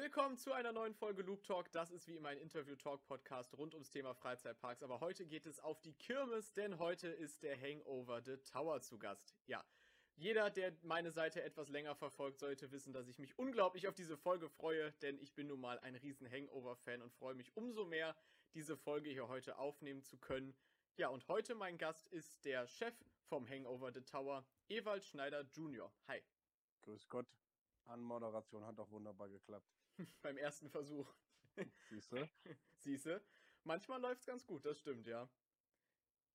Willkommen zu einer neuen Folge Loop Talk. Das ist wie immer ein Interview-Talk-Podcast rund ums Thema Freizeitparks. Aber heute geht es auf die Kirmes, denn heute ist der Hangover The Tower zu Gast. Ja, jeder, der meine Seite etwas länger verfolgt, sollte wissen, dass ich mich unglaublich auf diese Folge freue, denn ich bin nun mal ein riesen Hangover-Fan und freue mich umso mehr, diese Folge hier heute aufnehmen zu können. Ja, und heute mein Gast ist der Chef vom Hangover The Tower, Ewald Schneider Jr. Hi. Grüß Gott. Anmoderation hat auch wunderbar geklappt. Beim ersten Versuch. Siehste? Siehste? Manchmal läuft es ganz gut, das stimmt, ja.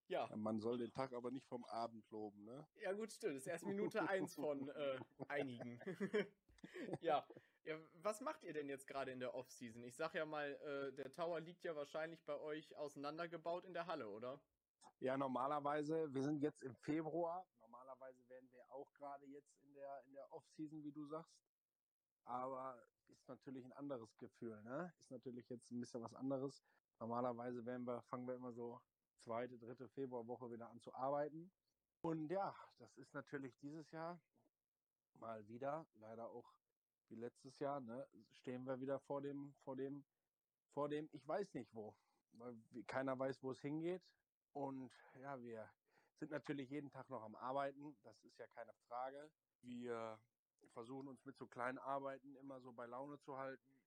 Ja. Man soll den Tag aber nicht vom Abend loben, ne? Ja, gut, stimmt. Das ist erst Minute eins von äh, einigen. ja. ja. Was macht ihr denn jetzt gerade in der Off-Season? Ich sag ja mal, äh, der Tower liegt ja wahrscheinlich bei euch auseinandergebaut in der Halle, oder? Ja, normalerweise, wir sind jetzt im Februar. Normalerweise wären wir auch gerade jetzt in der, in der Off-Season, wie du sagst. Aber ist natürlich ein anderes Gefühl, ne? Ist natürlich jetzt ein bisschen was anderes. Normalerweise werden wir, fangen wir immer so zweite, dritte Februarwoche wieder an zu arbeiten. Und ja, das ist natürlich dieses Jahr mal wieder, leider auch wie letztes Jahr, ne, stehen wir wieder vor dem, vor dem, vor dem, ich weiß nicht wo. Weil keiner weiß, wo es hingeht. Und ja, wir sind natürlich jeden Tag noch am Arbeiten, das ist ja keine Frage. Wir versuchen uns mit so kleinen Arbeiten immer so bei Laune zu halten.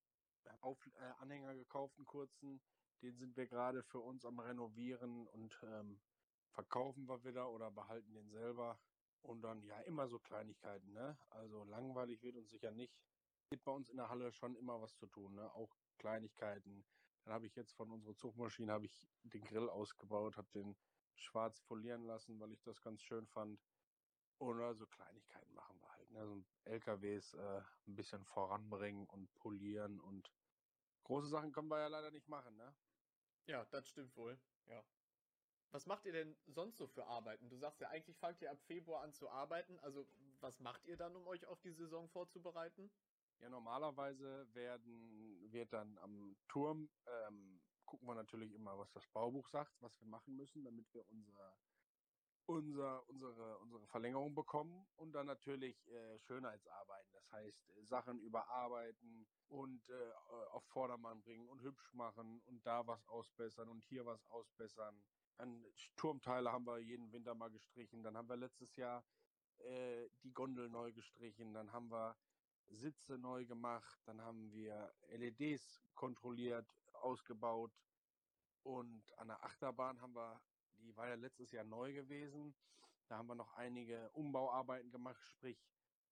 Auf, äh, Anhänger gekauft, einen kurzen, den sind wir gerade für uns am Renovieren und ähm, verkaufen wir wieder oder behalten den selber. Und dann ja immer so Kleinigkeiten, ne? Also langweilig wird uns sicher nicht. Gibt bei uns in der Halle schon immer was zu tun, ne? Auch Kleinigkeiten. Dann habe ich jetzt von unserer Zugmaschine habe ich den Grill ausgebaut, habe den schwarz folieren lassen, weil ich das ganz schön fand. Oder so Kleinigkeiten machen wir halt. Ne? So LKWs äh, ein bisschen voranbringen und polieren und große Sachen können wir ja leider nicht machen, ne? Ja, das stimmt wohl, ja. Was macht ihr denn sonst so für Arbeiten? Du sagst ja, eigentlich fangt ihr ab Februar an zu arbeiten. Also, was macht ihr dann, um euch auf die Saison vorzubereiten? Ja, normalerweise werden, wird dann am Turm, ähm, gucken wir natürlich immer, was das Baubuch sagt, was wir machen müssen, damit wir unser, unser, unsere, unsere Verlängerung bekommen und dann natürlich äh, Schönheitsarbeiten, das heißt äh, Sachen überarbeiten, und äh, auf Vordermann bringen und hübsch machen und da was ausbessern und hier was ausbessern. An Turmteile haben wir jeden Winter mal gestrichen. Dann haben wir letztes Jahr äh, die Gondel neu gestrichen. Dann haben wir Sitze neu gemacht. Dann haben wir LEDs kontrolliert, ausgebaut. Und an der Achterbahn haben wir, die war ja letztes Jahr neu gewesen. Da haben wir noch einige Umbauarbeiten gemacht, sprich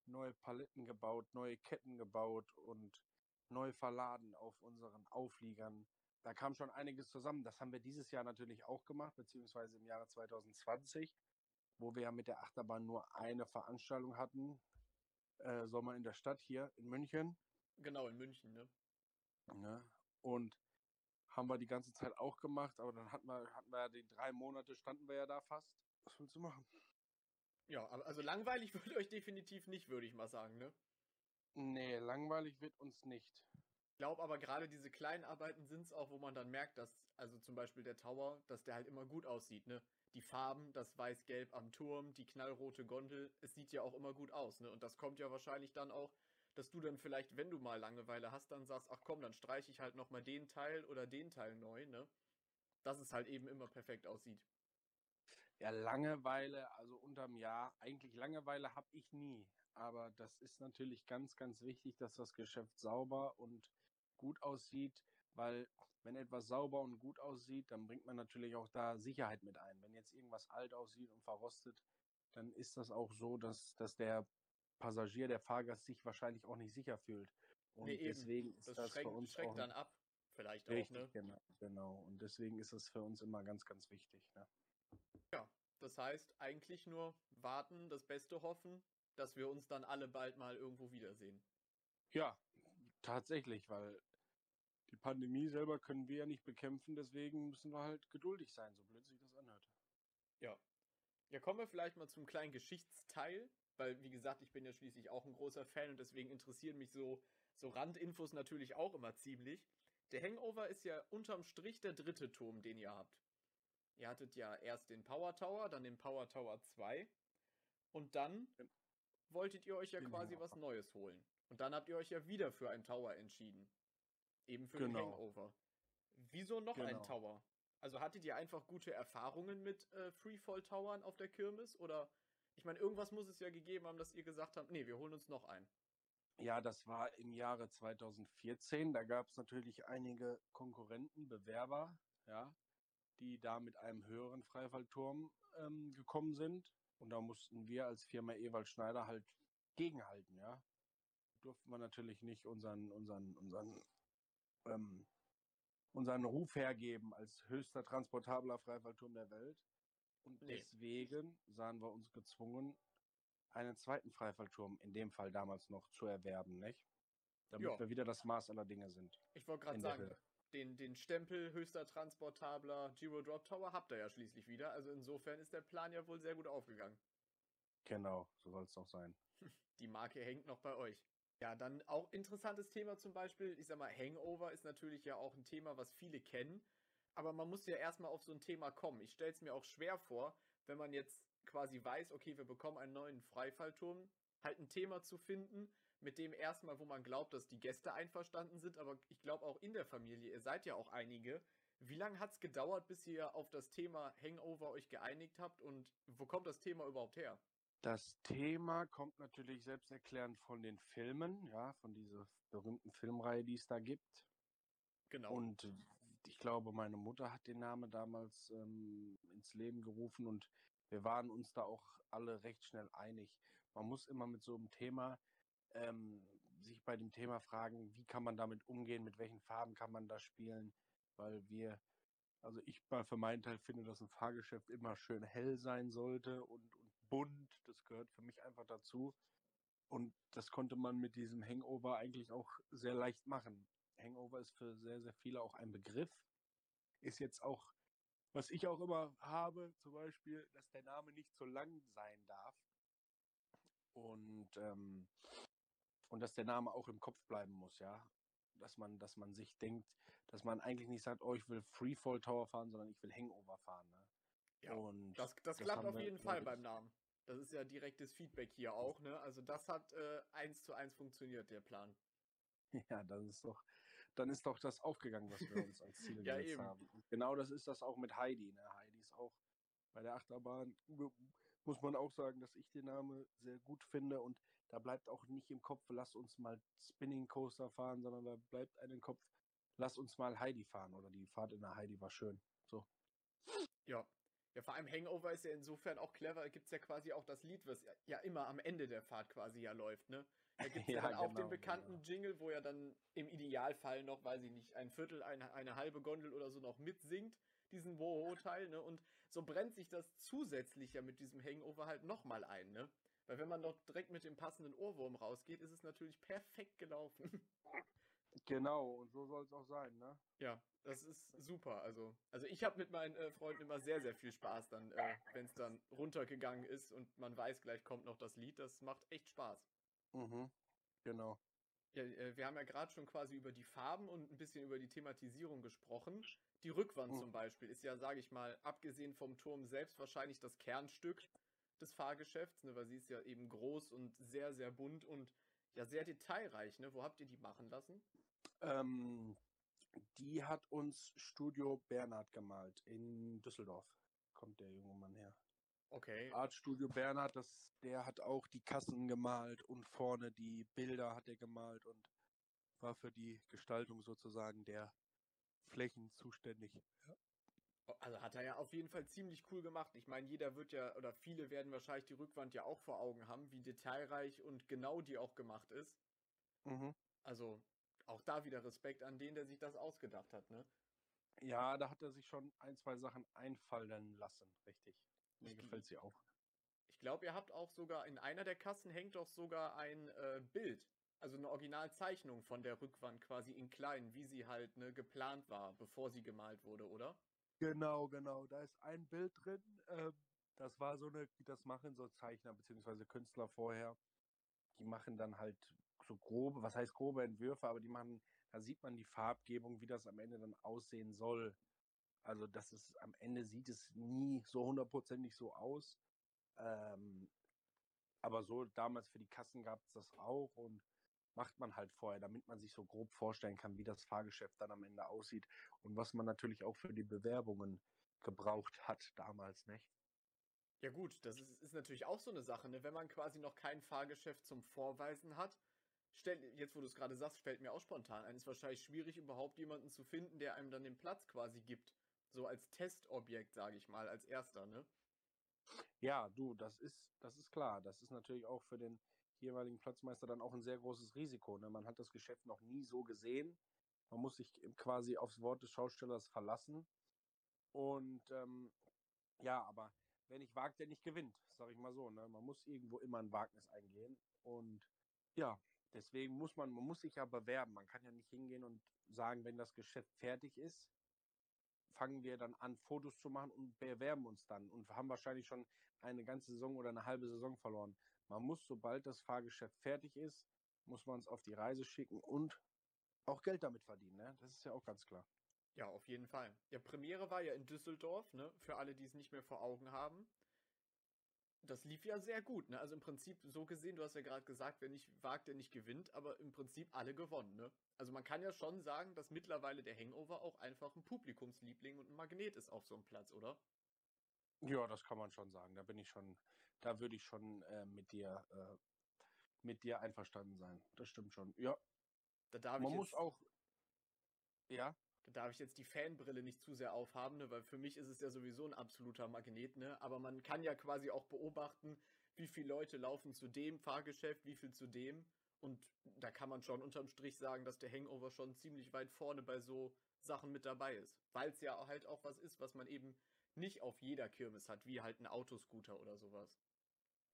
neue Paletten gebaut, neue Ketten gebaut und neu verladen auf unseren Aufliegern. Da kam schon einiges zusammen. Das haben wir dieses Jahr natürlich auch gemacht, beziehungsweise im Jahre 2020, wo wir ja mit der Achterbahn nur eine Veranstaltung hatten. Äh, Sommer in der Stadt hier in München. Genau, in München, ne? Ja, und haben wir die ganze Zeit auch gemacht, aber dann hatten wir, hatten wir ja die drei Monate, standen wir ja da fast. Was willst du machen? Ja, also langweilig würde euch definitiv nicht, würde ich mal sagen, ne? Nee, langweilig wird uns nicht. Ich glaube aber gerade diese kleinen Arbeiten sind es auch, wo man dann merkt, dass, also zum Beispiel der Tower, dass der halt immer gut aussieht, ne? Die Farben, das Weiß-Gelb am Turm, die knallrote Gondel, es sieht ja auch immer gut aus, ne? Und das kommt ja wahrscheinlich dann auch, dass du dann vielleicht, wenn du mal Langeweile hast, dann sagst, ach komm, dann streiche ich halt nochmal den Teil oder den Teil neu, ne? Dass es halt eben immer perfekt aussieht. Ja, Langeweile, also unterm Jahr, eigentlich Langeweile habe ich nie. Aber das ist natürlich ganz, ganz wichtig, dass das Geschäft sauber und gut aussieht, weil wenn etwas sauber und gut aussieht, dann bringt man natürlich auch da Sicherheit mit ein. Wenn jetzt irgendwas alt aussieht und verrostet, dann ist das auch so, dass, dass der Passagier, der Fahrgast sich wahrscheinlich auch nicht sicher fühlt. Und nee, deswegen ist das, das schreckt, für uns schreckt auch, dann ab, vielleicht richtig, auch, ne? Genau, genau. Und deswegen ist es für uns immer ganz, ganz wichtig. Ne? Ja, das heißt eigentlich nur warten, das Beste hoffen dass wir uns dann alle bald mal irgendwo wiedersehen. Ja, tatsächlich, weil die Pandemie selber können wir ja nicht bekämpfen, deswegen müssen wir halt geduldig sein, so blöd sich das anhört. Ja. Ja, kommen wir vielleicht mal zum kleinen Geschichtsteil, weil, wie gesagt, ich bin ja schließlich auch ein großer Fan und deswegen interessieren mich so, so Randinfos natürlich auch immer ziemlich. Der Hangover ist ja unterm Strich der dritte Turm, den ihr habt. Ihr hattet ja erst den Power Tower, dann den Power Tower 2 und dann wolltet ihr euch ja Genau. quasi was Neues holen. Und dann habt ihr euch ja wieder für einen Tower entschieden. Eben für Genau. den Hangover. Wieso noch ein Genau. Tower? Also hattet ihr einfach gute Erfahrungen mit äh, Freefall-Towern auf der Kirmes? Oder, ich meine, irgendwas muss es ja gegeben haben, dass ihr gesagt habt, nee, wir holen uns noch einen. Ja, das war im Jahre 2014. Da gab es natürlich einige Konkurrenten, Bewerber, ja, die da mit einem höheren Freifallturm ähm, gekommen sind. Und da mussten wir als Firma Ewald Schneider halt gegenhalten, ja. Durften wir natürlich nicht unseren, unseren, unseren, ähm, unseren Ruf hergeben als höchster transportabler Freifallturm der Welt. Und Nee. deswegen sahen wir uns gezwungen, einen zweiten Freifallturm, in dem Fall damals noch, zu erwerben, nicht? Damit Ja. wir wieder das Maß aller Dinge sind. Ich wollte gerade sagen, Höhe. den, den Stempel höchster transportabler Giro Drop Tower habt ihr ja schließlich wieder. Also insofern ist der Plan ja wohl sehr gut aufgegangen. Genau, so soll es auch sein. Die Marke hängt noch bei euch. Ja, dann auch interessantes Thema zum Beispiel. Ich sag mal, Hangover ist natürlich ja auch ein Thema, was viele kennen. Aber man muss ja erstmal auf so ein Thema kommen. Ich stelle es mir auch schwer vor, wenn man jetzt quasi weiß, okay, wir bekommen einen neuen Freifallturm, halt ein Thema zu finden, mit dem erstmal, wo man glaubt, dass die Gäste einverstanden sind, aber ich glaube auch in der Familie, ihr seid ja auch einige. Wie lange hat es gedauert, bis ihr auf das Thema Hangover euch geeinigt habt und wo kommt das Thema überhaupt her? Das Thema kommt natürlich selbsterklärend von den Filmen, ja, von dieser berühmten Filmreihe, die es da gibt. Genau. Und ich glaube, meine Mutter hat den Namen damals ähm, ins Leben gerufen und wir waren uns da auch alle recht schnell einig. Man muss immer mit so einem Thema ähm, sich bei dem Thema fragen, wie kann man damit umgehen, mit welchen Farben kann man da spielen, weil wir, also ich mal für meinen Teil finde, dass ein Fahrgeschäft immer schön hell sein sollte und, und bunt. Das gehört für mich einfach dazu. Und das konnte man mit diesem Hangover eigentlich auch sehr leicht machen. Hangover ist für sehr, sehr viele auch ein Begriff. Ist jetzt auch, was ich auch immer habe, zum Beispiel, dass der Name nicht so lang sein darf. Und, ähm, und dass der Name auch im Kopf bleiben muss, ja. Dass man, dass man sich denkt, dass man eigentlich nicht sagt, oh, ich will Freefall Tower fahren, sondern ich will Hangover fahren. Ne? Ja, und Das, das, das klappt auf jeden Fall beim Namen. Das ist ja direktes Feedback hier auch, ne? Also das hat äh, eins zu eins funktioniert, der Plan. Ja, dann ist doch, dann ist doch das aufgegangen, was wir uns als Ziel Ja, gesetzt eben. haben. Und genau das ist das auch mit Heidi. Ne? Heidi ist auch bei der Achterbahn, mu- muss man auch sagen, dass ich den Namen sehr gut finde und da bleibt auch nicht im Kopf, lass uns mal Spinning Coaster fahren, sondern da bleibt einem im Kopf, lass uns mal Heidi fahren oder die Fahrt in der Heidi war schön. So. Ja. Ja, vor allem Hangover ist ja insofern auch clever. Gibt es ja quasi auch das Lied, was ja, immer am Ende der Fahrt quasi ja läuft, ne? Da gibt es ja, Ja, dann auch den genau, bekannten genau. Jingle, wo ja dann im Idealfall noch, weiß ich nicht, ein Viertel, eine, eine halbe Gondel oder so noch mitsingt, diesen Woho-Teil, ne? Und so brennt sich das zusätzlich ja mit diesem Hangover halt nochmal ein, ne? Weil wenn man noch direkt mit dem passenden Ohrwurm rausgeht, ist es natürlich perfekt gelaufen. Genau, und so soll es auch sein, ne? Ja, das ist super. Also, also ich habe mit meinen äh, Freunden immer sehr, sehr viel Spaß dann, äh, wenn es dann runtergegangen ist und man weiß, gleich kommt noch das Lied. Das macht echt Spaß. Mhm. Genau. Ja, äh, wir haben ja gerade schon quasi über die Farben und ein bisschen über die Thematisierung gesprochen. Die Rückwand Mhm. zum Beispiel ist ja, sage ich mal, abgesehen vom Turm selbst wahrscheinlich das Kernstück des Fahrgeschäfts, ne, weil sie ist ja eben groß und sehr, sehr bunt und ja sehr detailreich. Ne? Wo habt ihr die machen lassen? Ähm, die hat uns Studio Bernhard gemalt in Düsseldorf. Kommt der junge Mann her. Okay. Art Studio Bernhard, das, der hat auch die Kassen gemalt und vorne die Bilder hat er gemalt und war für die Gestaltung sozusagen der Flächen zuständig. Also hat er ja auf jeden Fall ziemlich cool gemacht. Ich meine, jeder wird ja, oder viele werden wahrscheinlich die Rückwand ja auch vor Augen haben, wie detailreich und genau die auch gemacht ist. Mhm. Also auch da wieder Respekt an den, der sich das ausgedacht hat, ne? Ja, da hat er sich schon ein, zwei Sachen einfallen lassen, richtig. Mir Ich- gefällt sie auch. Ich glaube, ihr habt auch sogar in einer der Kassen hängt doch sogar ein äh, Bild, also eine Originalzeichnung von der Rückwand quasi in klein, wie sie halt ne, geplant war, bevor sie gemalt wurde, oder? Genau, genau. Da ist ein Bild drin. Ähm, das war so eine, das machen so Zeichner bzw. Künstler vorher. Die machen dann halt so grobe, was heißt grobe Entwürfe, aber die machen, da sieht man die Farbgebung, wie das am Ende dann aussehen soll. Also das ist, am Ende sieht es nie so hundertprozentig so aus. Ähm, Aber so damals für die Kassen gab es das auch und macht man halt vorher, damit man sich so grob vorstellen kann, wie das Fahrgeschäft dann am Ende aussieht und was man natürlich auch für die Bewerbungen gebraucht hat damals, nicht? Ja gut, das ist, ist natürlich auch so eine Sache, ne? wenn man quasi noch kein Fahrgeschäft zum Vorweisen hat. Stell, jetzt, wo du es gerade sagst, fällt mir auch spontan ein, ist wahrscheinlich schwierig, überhaupt jemanden zu finden, der einem dann den Platz quasi gibt. So als Testobjekt, sage ich mal, als erster, ne? Ja, du, das ist, das ist klar. Das ist natürlich auch für den jeweiligen Platzmeister dann auch ein sehr großes Risiko. Ne? Man hat das Geschäft noch nie so gesehen. Man muss sich quasi aufs Wort des Schaustellers verlassen. Und ähm, ja, aber wer nicht wagt, der nicht gewinnt, sage ich mal so. Ne? Man muss irgendwo immer ein Wagnis eingehen. Und ja, deswegen muss man, man muss sich ja bewerben. Man kann ja nicht hingehen und sagen, wenn das Geschäft fertig ist, fangen wir dann an, Fotos zu machen und bewerben uns dann und haben wahrscheinlich schon eine ganze Saison oder eine halbe Saison verloren. Man muss, sobald das Fahrgeschäft fertig ist, muss man es auf die Reise schicken und auch Geld damit verdienen. Ne? Das ist ja auch ganz klar. Ja, auf jeden Fall. Ja, Premiere war ja in Düsseldorf, ne? Für alle, die es nicht mehr vor Augen haben. Das lief ja sehr gut, ne? Also im Prinzip so gesehen, du hast ja gerade gesagt, wer nicht wagt, der nicht gewinnt, aber im Prinzip alle gewonnen, ne? Also man kann ja schon sagen, dass mittlerweile der Hangover auch einfach ein Publikumsliebling und ein Magnet ist auf so einem Platz, oder? Ja, das kann man schon sagen. Da bin ich schon, da würde ich schon äh, mit dir, äh, mit dir einverstanden sein. Das stimmt schon. Ja. Da darf man ich muss jetzt, auch, ja. Da darf ich jetzt die Fanbrille nicht zu sehr aufhaben, ne? weil für mich ist es ja sowieso ein absoluter Magnet, ne? Aber man kann ja quasi auch beobachten, wie viele Leute laufen zu dem Fahrgeschäft, wie viel zu dem. Und da kann man schon unterm Strich sagen, dass der Hangover schon ziemlich weit vorne bei so Sachen mit dabei ist. Weil es ja halt auch was ist, was man eben nicht auf jeder Kirmes hat, wie halt ein Autoscooter oder sowas.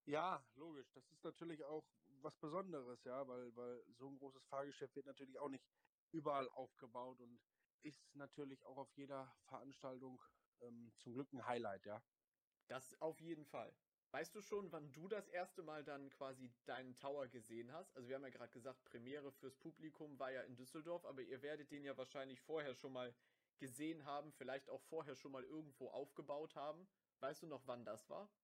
Ja, logisch. Das ist natürlich auch was Besonderes, ja, weil, weil so ein großes Fahrgeschäft wird natürlich auch nicht überall aufgebaut und ist natürlich auch auf jeder Veranstaltung ähm, zum Glück ein Highlight, ja. Das auf jeden Fall. Weißt du schon, wann du das erste Mal dann quasi deinen Tower gesehen hast? Also wir haben ja gerade gesagt, Premiere fürs Publikum war ja in Düsseldorf, aber ihr werdet den ja wahrscheinlich vorher schon mal gesehen haben, vielleicht auch vorher schon mal irgendwo aufgebaut haben. Weißt du noch, wann das war?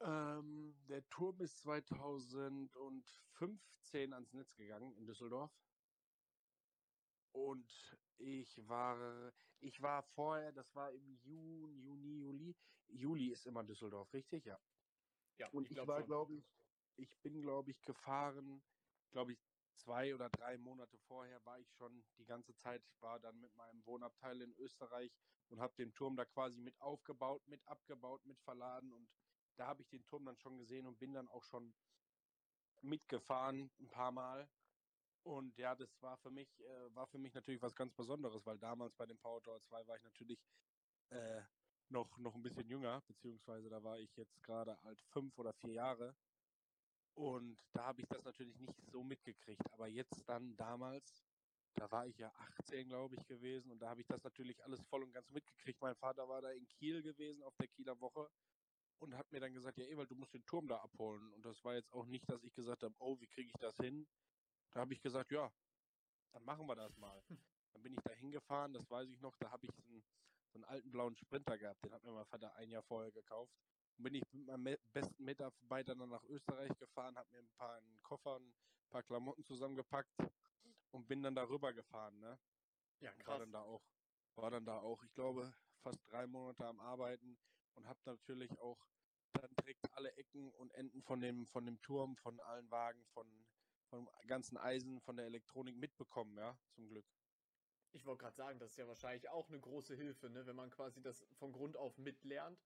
Ähm, der Turm ist 2015 ans Netz gegangen in Düsseldorf. Und ich war, ich war vorher, das war im Juni, Juni, Juli. Juli ist immer Düsseldorf, richtig? Ja. Ja, Und ich, glaub war, schon. glaube ich, ich bin, glaube ich, gefahren, glaube ich, zwei oder drei Monate vorher war ich schon die ganze Zeit, war dann mit meinem Wohnabteil in Österreich und habe den Turm da quasi mit aufgebaut, mit abgebaut, mit verladen und da habe ich den Turm dann schon gesehen und bin dann auch schon mitgefahren ein paar Mal. Und ja, das war für mich, äh, war für mich natürlich was ganz Besonderes, weil damals bei dem Power Tower 2 war ich natürlich äh, noch, noch ein bisschen jünger, beziehungsweise da war ich jetzt gerade alt fünf oder vier Jahre. Und da habe ich das natürlich nicht so mitgekriegt. Aber jetzt dann damals, da war ich ja 18, glaube ich, gewesen. Und da habe ich das natürlich alles voll und ganz mitgekriegt. Mein Vater war da in Kiel gewesen auf der Kieler Woche und hat mir dann gesagt, ja Ewald, du musst den Turm da abholen. Und das war jetzt auch nicht, dass ich gesagt habe, oh, wie kriege ich das hin? Da habe ich gesagt, ja, dann machen wir das mal. Dann bin ich da hingefahren, das weiß ich noch, da habe ich so einen, so einen alten blauen Sprinter gehabt, den hat mir mein Vater ein Jahr vorher gekauft. Und bin ich mit meinem me- besten Mitarbeiter dann nach Österreich gefahren, habe mir ein paar einen Koffer, ein paar Klamotten zusammengepackt und bin dann darüber gefahren, ne? Ja, Und war krass. dann da auch, war dann da auch, ich glaube, fast drei Monate am Arbeiten und habe natürlich auch dann direkt alle Ecken und Enden von dem, von dem Turm, von allen Wagen, von, vom ganzen Eisen, von der Elektronik mitbekommen, ja, zum Glück. Ich wollte gerade sagen, das ist ja wahrscheinlich auch eine große Hilfe, ne? wenn man quasi das von Grund auf mitlernt.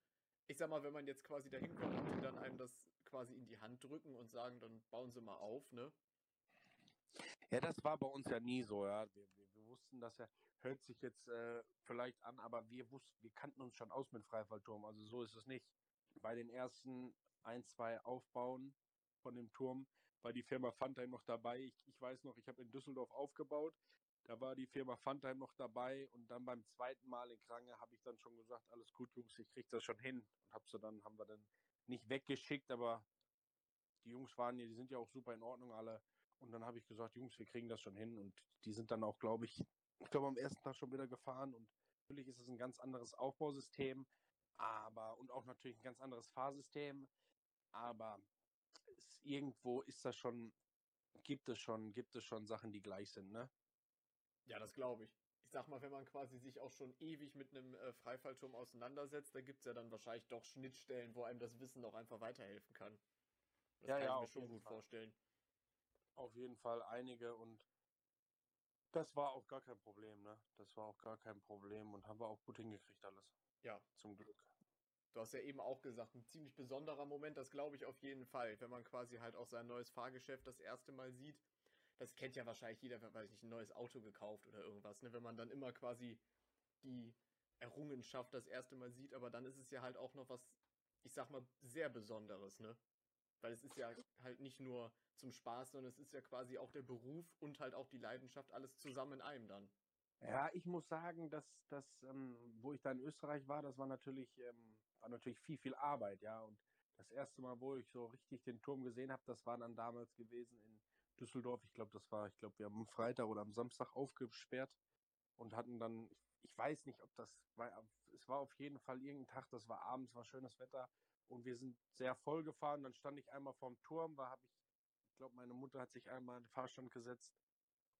Ich sag mal, wenn man jetzt quasi da hinkommt und die dann einem das quasi in die Hand drücken und sagen, dann bauen sie mal auf, ne? Ja, das war bei uns ja nie so, ja. Wir, wir, wir wussten das ja, hört sich jetzt äh, vielleicht an, aber wir wussten, wir kannten uns schon aus mit Freifallturm, also so ist es nicht. Bei den ersten ein, zwei Aufbauen von dem Turm war die Firma Funtime noch dabei. Ich, ich weiß noch, ich habe in Düsseldorf aufgebaut, da war die Firma Funtime noch dabei und dann beim zweiten Mal in Krange habe ich dann schon gesagt, alles gut, Jungs, ich krieg das schon hin. Und hab sie dann, haben wir dann nicht weggeschickt, aber die Jungs waren ja, die sind ja auch super in Ordnung alle. Und dann habe ich gesagt, Jungs, wir kriegen das schon hin. Und die sind dann auch, glaube ich, ich glaube am ersten Tag schon wieder gefahren. Und natürlich ist es ein ganz anderes Aufbausystem, aber und auch natürlich ein ganz anderes Fahrsystem. Aber ist, irgendwo ist das schon, gibt es schon, gibt es schon Sachen, die gleich sind, ne? Ja, das glaube ich. Ich sag mal, wenn man quasi sich auch schon ewig mit einem äh, Freifallturm auseinandersetzt, da gibt es ja dann wahrscheinlich doch Schnittstellen, wo einem das Wissen auch einfach weiterhelfen kann. Das Ja, kann ja, ich mir schon gut Fall. vorstellen. Auf jeden Fall einige und das war auch gar kein Problem, ne? Das war auch gar kein Problem und haben wir auch gut hingekriegt alles. Ja. Zum Glück. Du hast ja eben auch gesagt, ein ziemlich besonderer Moment, das glaube ich auf jeden Fall, wenn man quasi halt auch sein neues Fahrgeschäft das erste Mal sieht. Das kennt ja wahrscheinlich jeder, weiß nicht, ein neues Auto gekauft oder irgendwas, ne? Wenn man dann immer quasi die Errungenschaft das erste Mal sieht, aber dann ist es ja halt auch noch was, ich sag mal, sehr Besonderes, ne? Weil es ist ja halt nicht nur zum Spaß, sondern es ist ja quasi auch der Beruf und halt auch die Leidenschaft, alles zusammen in einem dann. Ja, ich muss sagen, dass das, ähm, wo ich da in Österreich war, das war natürlich, ähm, war natürlich viel, viel Arbeit, ja. Und das erste Mal, wo ich so richtig den Turm gesehen habe, das war dann damals gewesen in Düsseldorf. Ich glaube, das war, ich glaube, wir haben am Freitag oder am Samstag aufgesperrt und hatten dann, ich, weiß nicht, ob das war, es war auf jeden Fall irgendein Tag, das war abends, war schönes Wetter und wir sind sehr voll gefahren. Dann stand ich einmal vorm Turm, war, habe ich, ich glaube, meine Mutter hat sich einmal in den Fahrstand gesetzt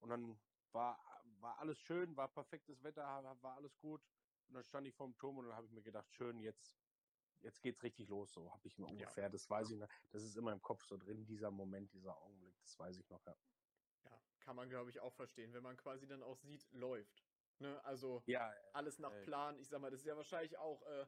und dann war, war alles schön, war perfektes Wetter, war alles gut. Und dann stand ich vorm Turm und dann habe ich mir gedacht, schön, jetzt, jetzt geht's richtig los. So habe ich mir ungefähr, das weiß ich noch. Das ist immer im Kopf so drin, dieser Moment, dieser Augenblick, das weiß ich noch, ja. Ja, kann man glaube ich auch verstehen, wenn man quasi dann auch sieht, läuft. Ne? Also Ja, alles nach äh, Plan. Ich sag mal, das ist ja wahrscheinlich auch äh,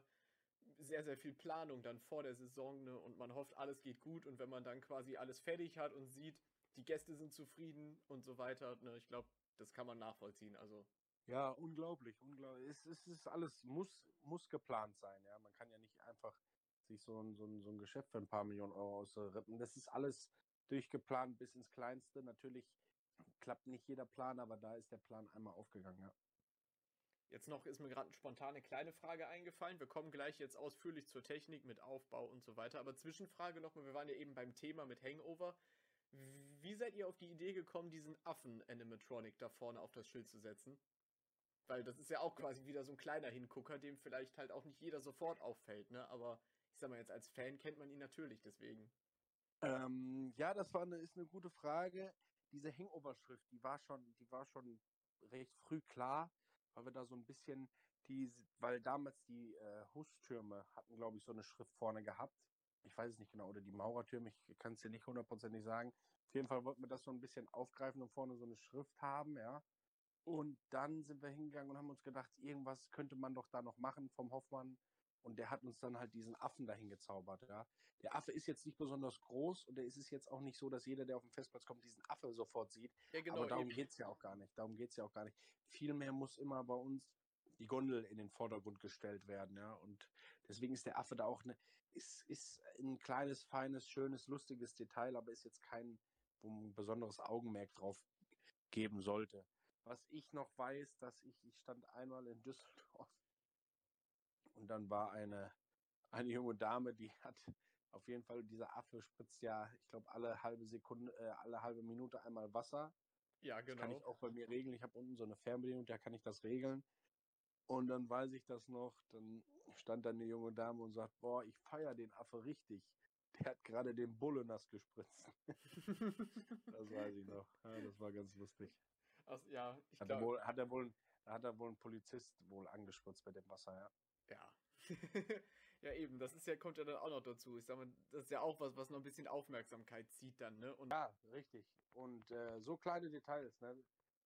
sehr, sehr viel Planung dann vor der Saison, ne? Und man hofft, alles geht gut. Und wenn man dann quasi alles fertig hat und sieht, die Gäste sind zufrieden und so weiter, ne? Ich glaube, das kann man nachvollziehen. Also, Ja, unglaublich, unglaublich. Es, es ist alles, muss, muss geplant sein, ja. Man kann ja nicht einfach sich so ein, so ein, so ein Geschäft für ein paar Millionen Euro ausrippen. Das ist alles durchgeplant bis ins Kleinste. Natürlich klappt nicht jeder Plan, aber da ist der Plan einmal aufgegangen, ja. jetzt noch ist mir gerade eine kleine Frage eingefallen. Wir kommen gleich jetzt ausführlich zur Technik mit Aufbau und so weiter. Aber Zwischenfrage nochmal, wir waren ja eben beim Thema mit Hangover. Wie seid ihr auf die Idee gekommen, diesen Affen-Animatronic da vorne auf das Schild zu setzen? Weil das ist ja auch quasi wieder so ein kleiner Hingucker, dem vielleicht halt auch nicht jeder sofort auffällt, ne? Aber ich sag mal, jetzt als Fan kennt man ihn natürlich, deswegen. Ähm, ja, das war eine, ist eine gute Frage. Diese Hangover-Schrift, die war schon, die war schon recht früh klar, weil wir da so ein bisschen die, weil damals die äh, Hustürme hatten, glaube ich, so eine Schrift vorne gehabt. Ich weiß es nicht genau, oder die Maurertürme, ich kann es dir nicht hundertprozentig sagen. Auf jeden Fall wollten wir das so ein bisschen aufgreifen und vorne so eine Schrift haben, ja. Und dann sind wir hingegangen und haben uns gedacht, irgendwas könnte man doch da noch machen vom Hoffmann. Und der hat uns dann halt diesen Affen dahin gezaubert, ja. Der Affe ist jetzt nicht besonders groß und der ist es jetzt auch nicht so, dass jeder, der auf den Festplatz kommt, diesen Affe sofort sieht. Ja, genau. Aber darum eben. geht's ja auch gar nicht. Darum geht's ja auch gar nicht. Vielmehr muss immer bei uns die Gondel in den Vordergrund gestellt werden, ja. Und deswegen ist der Affe da auch eine, ist, ist ein kleines, feines, schönes, lustiges Detail, aber ist jetzt kein, wo man ein besonderes Augenmerk drauf geben sollte. Was ich noch weiß, dass ich, ich stand einmal in Düsseldorf und dann war eine, eine junge Dame, die hat auf jeden Fall, dieser Affe spritzt ja, ich glaube, alle halbe Sekunde, äh, alle halbe Minute einmal Wasser. Ja, Das kann genau. ich auch bei mir regeln. Ich habe unten so eine Fernbedienung, da kann ich das regeln. Und dann weiß ich das noch, dann stand da eine junge Dame und sagt, boah, ich feiere den Affe richtig. Der hat gerade den Bulle nass gespritzt. Das weiß ich noch. Ja, das war ganz lustig. Ach, ja, ich Hat er wohl, hat er wohl, hat er wohl ein Polizist wohl angespritzt mit dem Wasser, ja. Ja. ja, eben, das ist ja, kommt ja dann auch noch dazu. Ich sag mal, das ist ja auch was, was noch ein bisschen Aufmerksamkeit zieht dann, ne? Und Ja, richtig. Und äh, so kleine Details, ne?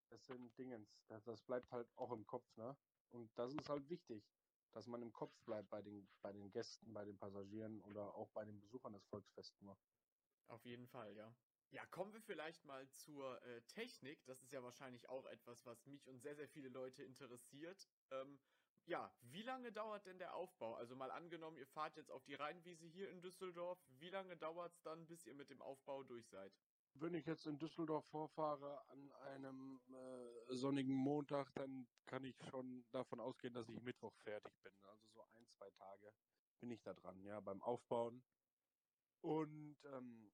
Das sind Dingens. Das, das bleibt halt auch im Kopf, ne? Und das ist halt wichtig, dass man im Kopf bleibt bei den, bei den Gästen, bei den Passagieren oder auch bei den Besuchern des Volksfests. Ne? Auf jeden Fall, ja. Ja, kommen wir vielleicht mal zur äh, Technik. Das ist ja wahrscheinlich auch etwas, was mich und sehr, sehr viele Leute interessiert. Ähm, ja, wie lange dauert denn der Aufbau? Also mal angenommen, ihr fahrt jetzt auf die Rheinwiese hier in Düsseldorf. Wie lange dauert es dann, bis ihr mit dem Aufbau durch seid? Wenn ich jetzt in Düsseldorf vorfahre an einem äh, sonnigen Montag, dann kann ich schon davon ausgehen, dass ich Mittwoch fertig bin. Also so ein, zwei Tage bin ich da dran, ja, beim Aufbauen. Und ähm,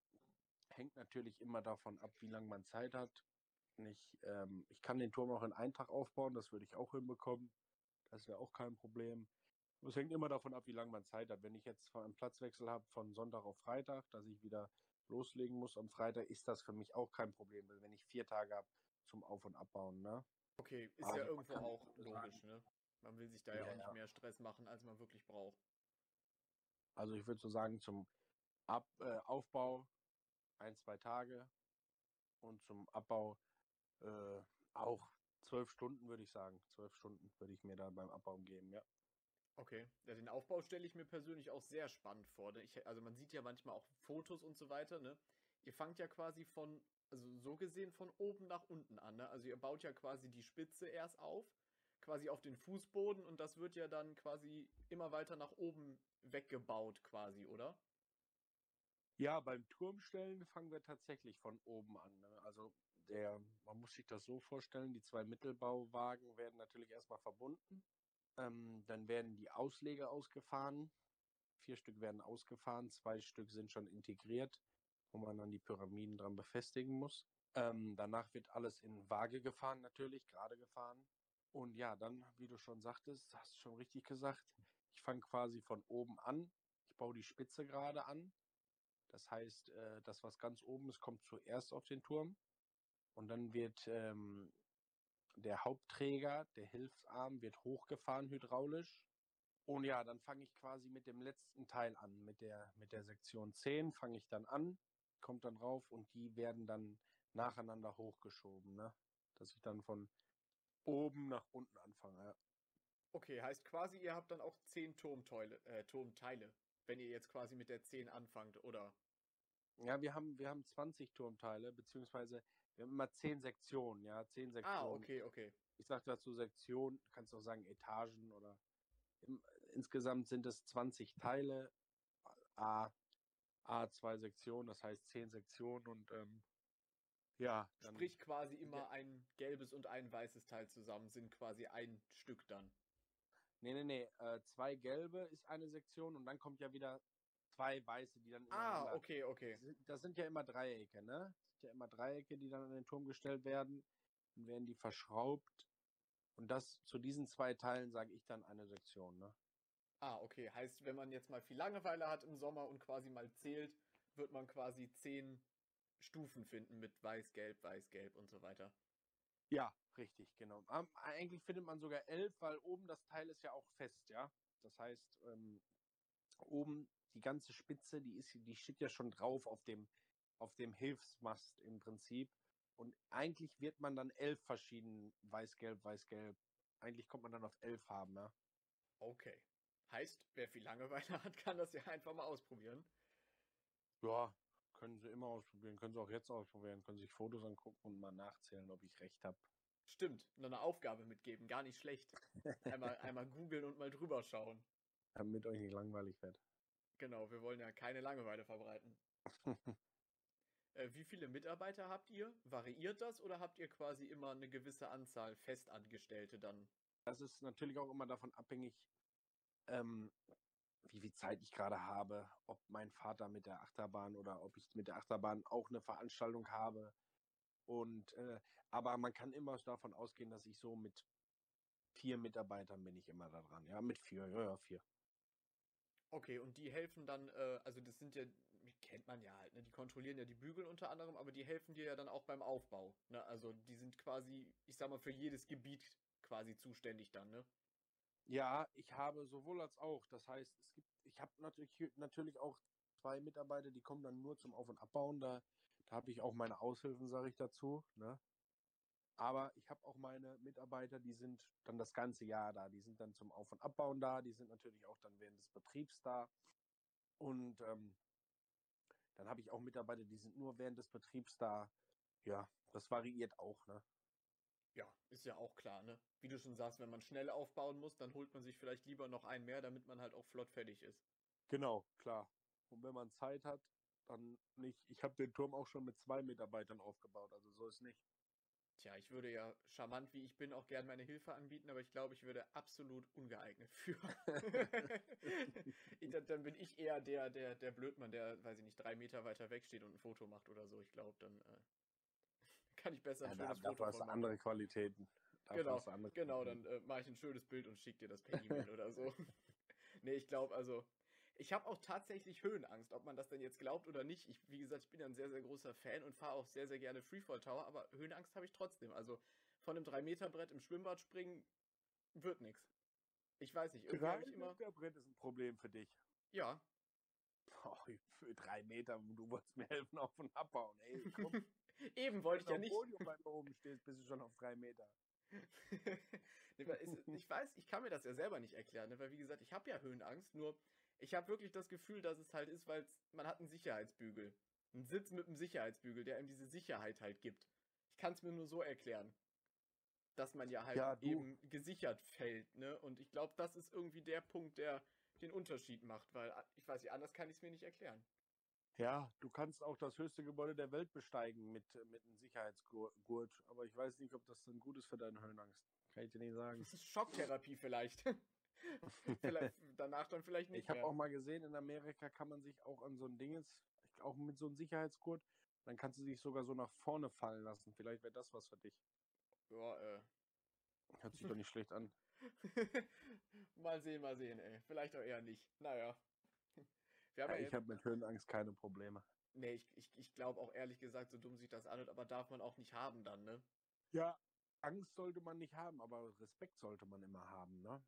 hängt natürlich immer davon ab, wie lange man Zeit hat. Ich, ähm, ich kann den Turm auch in einen Tag aufbauen, das würde ich auch hinbekommen. Das wäre auch kein Problem. Es hängt immer davon ab, wie lange man Zeit hat. Wenn ich jetzt einen Platzwechsel habe von Sonntag auf Freitag, dass ich wieder loslegen muss am Freitag, ist das für mich auch kein Problem, wenn ich vier Tage habe zum Auf- und Abbauen, ne? Okay, ist Also ja irgendwo auch logisch, ne? Man will sich da ja, Ja, auch nicht mehr Stress machen, als man wirklich braucht. Also ich würde so sagen, zum Ab äh, Aufbau ein, zwei Tage und zum Abbau äh, auch zwölf Stunden, würde ich sagen. Zwölf Stunden würde ich mir da beim Abbau geben, ja. Okay, ja, den Aufbau stelle ich mir persönlich auch sehr spannend vor. ne? Ich, also man sieht ja manchmal auch Fotos und so weiter, ne? Ihr fangt ja quasi von, also so gesehen von oben nach unten an, ne? Also ihr baut ja quasi die Spitze erst auf, quasi auf den Fußboden und das wird ja dann quasi immer weiter nach oben weggebaut quasi, oder? Ja, beim Turmstellen fangen wir tatsächlich von oben an. Ne? Also der, man muss sich das so vorstellen, die zwei Mittelbauwagen werden natürlich erstmal verbunden. Ähm, dann werden die Ausleger ausgefahren. Vier Stück werden ausgefahren, zwei Stück sind schon integriert, wo man dann die Pyramiden dran befestigen muss. Ähm, danach wird alles in Waage gefahren, natürlich, gerade gefahren. Und ja, dann, wie du schon sagtest, hast du schon richtig gesagt, ich fange quasi von oben an. Ich baue die Spitze gerade an. Das heißt, äh, das, was ganz oben ist, kommt zuerst auf den Turm. Und dann wird ähm, der Hauptträger, der Hilfsarm, wird hochgefahren hydraulisch. Und ja, dann fange ich quasi mit dem letzten Teil an. Mit der, mit der Sektion 10 fange ich dann an, kommt dann rauf und die werden dann nacheinander hochgeschoben. Ne? Dass ich dann von oben nach unten anfange. Ja. Okay, heißt quasi, ihr habt dann auch zehn Turmteile, äh, Turmteile, wenn ihr jetzt quasi mit der 10 anfangt, oder? Ja, wir haben, wir haben 20 Turmteile, beziehungsweise wir haben immer 10 Sektionen, ja, 10 Sektionen. Ah, okay, okay. Ich sage dazu Sektion, kannst du auch sagen Etagen oder im, insgesamt sind es 20 Teile, A, A zwei Sektionen, das heißt 10 Sektionen und ähm, ja, dann, Sprich quasi immer ein gelbes und ein weißes Teil zusammen sind quasi ein Stück dann. nee, nee, nee, äh, zwei gelbe ist eine Sektion und dann kommt ja wieder zwei weiße, die dann Ah, okay, okay. das sind ja immer Dreiecke, ne? Ja immer Dreiecke, die dann an den Turm gestellt werden. Dann werden die verschraubt. Und das zu diesen zwei Teilen sage ich dann eine Sektion, ne? Ah, okay. Heißt, wenn man jetzt mal viel Langeweile hat im Sommer und quasi mal zählt, wird man quasi zehn Stufen finden mit weiß, gelb, weiß, gelb und so weiter. Ja, richtig, genau. Ähm, eigentlich findet man sogar elf, weil oben das Teil ist ja auch fest, ja. Das heißt, ähm, oben die ganze Spitze, die ist, die steht ja schon drauf auf dem, auf dem Hilfsmast im Prinzip. Und eigentlich wird man dann elf verschieden weiß-gelb, weiß-gelb. Eigentlich kommt man dann auf elf haben, ja. Okay. Heißt, wer viel Langeweile hat, kann das ja einfach mal ausprobieren. Ja, können sie immer ausprobieren, können sie auch jetzt ausprobieren, können sich Fotos angucken und mal nachzählen, ob ich recht habe. Stimmt, noch eine Aufgabe mitgeben, gar nicht schlecht. Einmal, einmal googeln und mal drüber schauen. Damit euch nicht langweilig wird. Genau, wir wollen ja keine Langeweile verbreiten. Äh, wie viele Mitarbeiter habt ihr? Variiert das oder habt ihr quasi immer eine gewisse Anzahl Festangestellte dann? Das ist natürlich auch immer davon abhängig, ähm, wie viel Zeit ich gerade habe, ob mein Vater mit der Achterbahn oder ob ich mit der Achterbahn auch eine Veranstaltung habe. Und äh, aber man kann immer davon ausgehen, dass ich so mit vier Mitarbeitern bin ich immer da dran. Ja, mit vier, ja, ja, vier. Okay, und die helfen dann, äh, also das sind ja, kennt man ja halt, ne? Die kontrollieren ja die Bügel unter anderem, aber die helfen dir ja dann auch beim Aufbau. Ne? Also die sind quasi, ich sag mal, für jedes Gebiet quasi zuständig dann, ne? Ja, ich habe sowohl als auch. Das heißt, es gibt, ich habe natürlich, natürlich auch zwei Mitarbeiter, die kommen dann nur zum Auf- und Abbauen. Da, da habe ich auch meine Aushilfen, sage ich dazu. Ne? Aber ich habe auch meine Mitarbeiter, die sind dann das ganze Jahr da. Die sind dann zum Auf- und Abbauen da. Die sind natürlich auch dann während des Betriebs da. Und ähm, dann habe ich auch Mitarbeiter, die sind nur während des Betriebs da. Ja, das variiert auch. Ne? Ja, ist ja auch klar, ne? Wie du schon sagst, wenn man schnell aufbauen muss, dann holt man sich vielleicht lieber noch einen mehr, damit man halt auch flott fertig ist. Genau, klar. Und wenn man Zeit hat, dann nicht. Ich habe den Turm auch schon mit zwei Mitarbeitern aufgebaut, also so ist nicht. Tja, ich würde ja, charmant wie ich bin, auch gern meine Hilfe anbieten, aber ich glaube, ich würde absolut ungeeignet für. Dann, bin ich eher der, der, der Blödmann, der, weiß ich nicht, drei Meter weiter weg steht und ein Foto macht oder so. Ich glaube, dann äh, kann ich besser ein Ja, da, schönes dafür Foto machen. andere Qualitäten. Dafür Genau, andere Genau, Qualitäten. dann äh, mache ich ein schönes Bild und schicke dir das per E-Mail oder so. nee, ich glaube, also, Ich habe auch tatsächlich Höhenangst, ob man das denn jetzt glaubt oder nicht. Ich, wie gesagt, ich bin ja ein sehr, sehr großer Fan und fahre auch sehr, sehr gerne Freefall Tower, aber Höhenangst habe ich trotzdem. Also von einem 3-Meter-Brett im Schwimmbad springen wird nichts. Ich weiß nicht, irgendwie habe ich immer. Brett ist ein Problem für dich. Ja. Oh, für drei Meter, du wolltest mir helfen auf und abbauen. Ey, komm. Eben wollte ich ja nicht. Podium, wenn du oben stehst, bist du schon auf drei Meter. ich weiß, ich kann mir das ja selber nicht erklären, ne? weil wie gesagt, ich habe ja Höhenangst, nur ich habe wirklich das Gefühl, dass es halt ist, weil man hat einen Sicherheitsbügel. Einen Sitz mit einem Sicherheitsbügel, der ihm diese Sicherheit halt gibt. Ich kann es mir nur so erklären. Dass man ja halt Ja, eben gesichert fällt, ne? Und ich glaube, das ist irgendwie der Punkt, der den Unterschied macht, weil ich weiß nicht, anders kann ich es mir nicht erklären. Ja, du kannst auch das höchste Gebäude der Welt besteigen mit, mit einem Sicherheitsgurt, aber ich weiß nicht, ob das dann gut ist für deine Höhenangst. Kann ich dir nicht sagen. Das ist Schocktherapie vielleicht. vielleicht danach dann vielleicht nicht Ich habe auch mal gesehen, in Amerika kann man sich auch an so ein Dinges, auch mit so einem Sicherheitsgurt, dann kannst du dich sogar so nach vorne fallen lassen. Vielleicht wäre das was für dich. Ja, äh. Hört sich doch nicht schlecht an. mal sehen, mal sehen, ey. Vielleicht auch eher nicht. Naja. Ja, ich habe mit Höhenangst keine Probleme. nee, ich, ich, ich glaube auch ehrlich gesagt, so dumm sich das anhört, aber darf man auch nicht haben dann, ne? Ja, Angst sollte man nicht haben, aber Respekt sollte man immer haben, ne?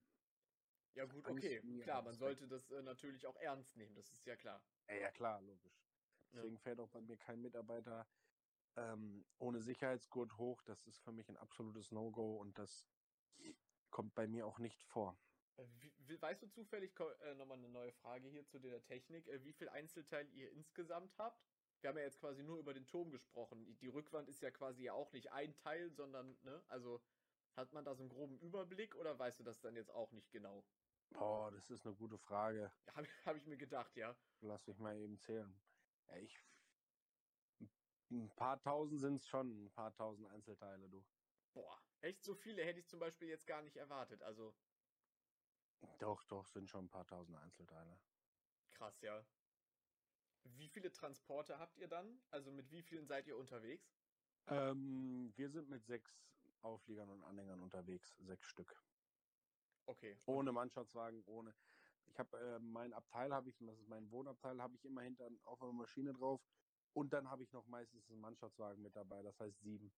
Ja gut, okay. Klar, man sollte das äh, natürlich auch ernst nehmen, das ist ja klar. Ja, ja klar, logisch. Ja. Deswegen fährt auch bei mir kein Mitarbeiter ähm, ohne Sicherheitsgurt hoch. Das ist für mich ein absolutes No-Go und das kommt bei mir auch nicht vor. Äh, Wie, wie, weißt du zufällig, äh, nochmal eine neue Frage hier zu der Technik, äh, wie viel Einzelteile ihr insgesamt habt? Wir haben ja jetzt quasi nur über den Turm gesprochen. Die- Die Rückwand ist ja quasi ja auch nicht ein Teil, sondern, ne, also hat man da so einen groben Überblick oder weißt du das dann jetzt auch nicht genau? Boah, das ist eine gute Frage. Habe hab ich mir gedacht, ja. Lass mich mal eben zählen. Ja, ich, ein paar tausend sind es schon, ein paar tausend Einzelteile, du. Boah, echt so viele hätte ich zum Beispiel jetzt gar nicht erwartet. Also Doch, doch, sind schon ein paar tausend Einzelteile. krass, ja. Wie viele Transporte habt ihr dann? Also mit wie vielen seid ihr unterwegs? Ähm, wir sind mit sechs Aufliegern und Anhängern unterwegs, sechs Stück. Okay. Ohne Mannschaftswagen, ohne. Ich habe äh, mein Abteil habe ich, das ist mein Wohnabteil, habe ich immer hinter auf einer Maschine drauf. Und dann habe ich noch meistens einen Mannschaftswagen mit dabei, das heißt sieben.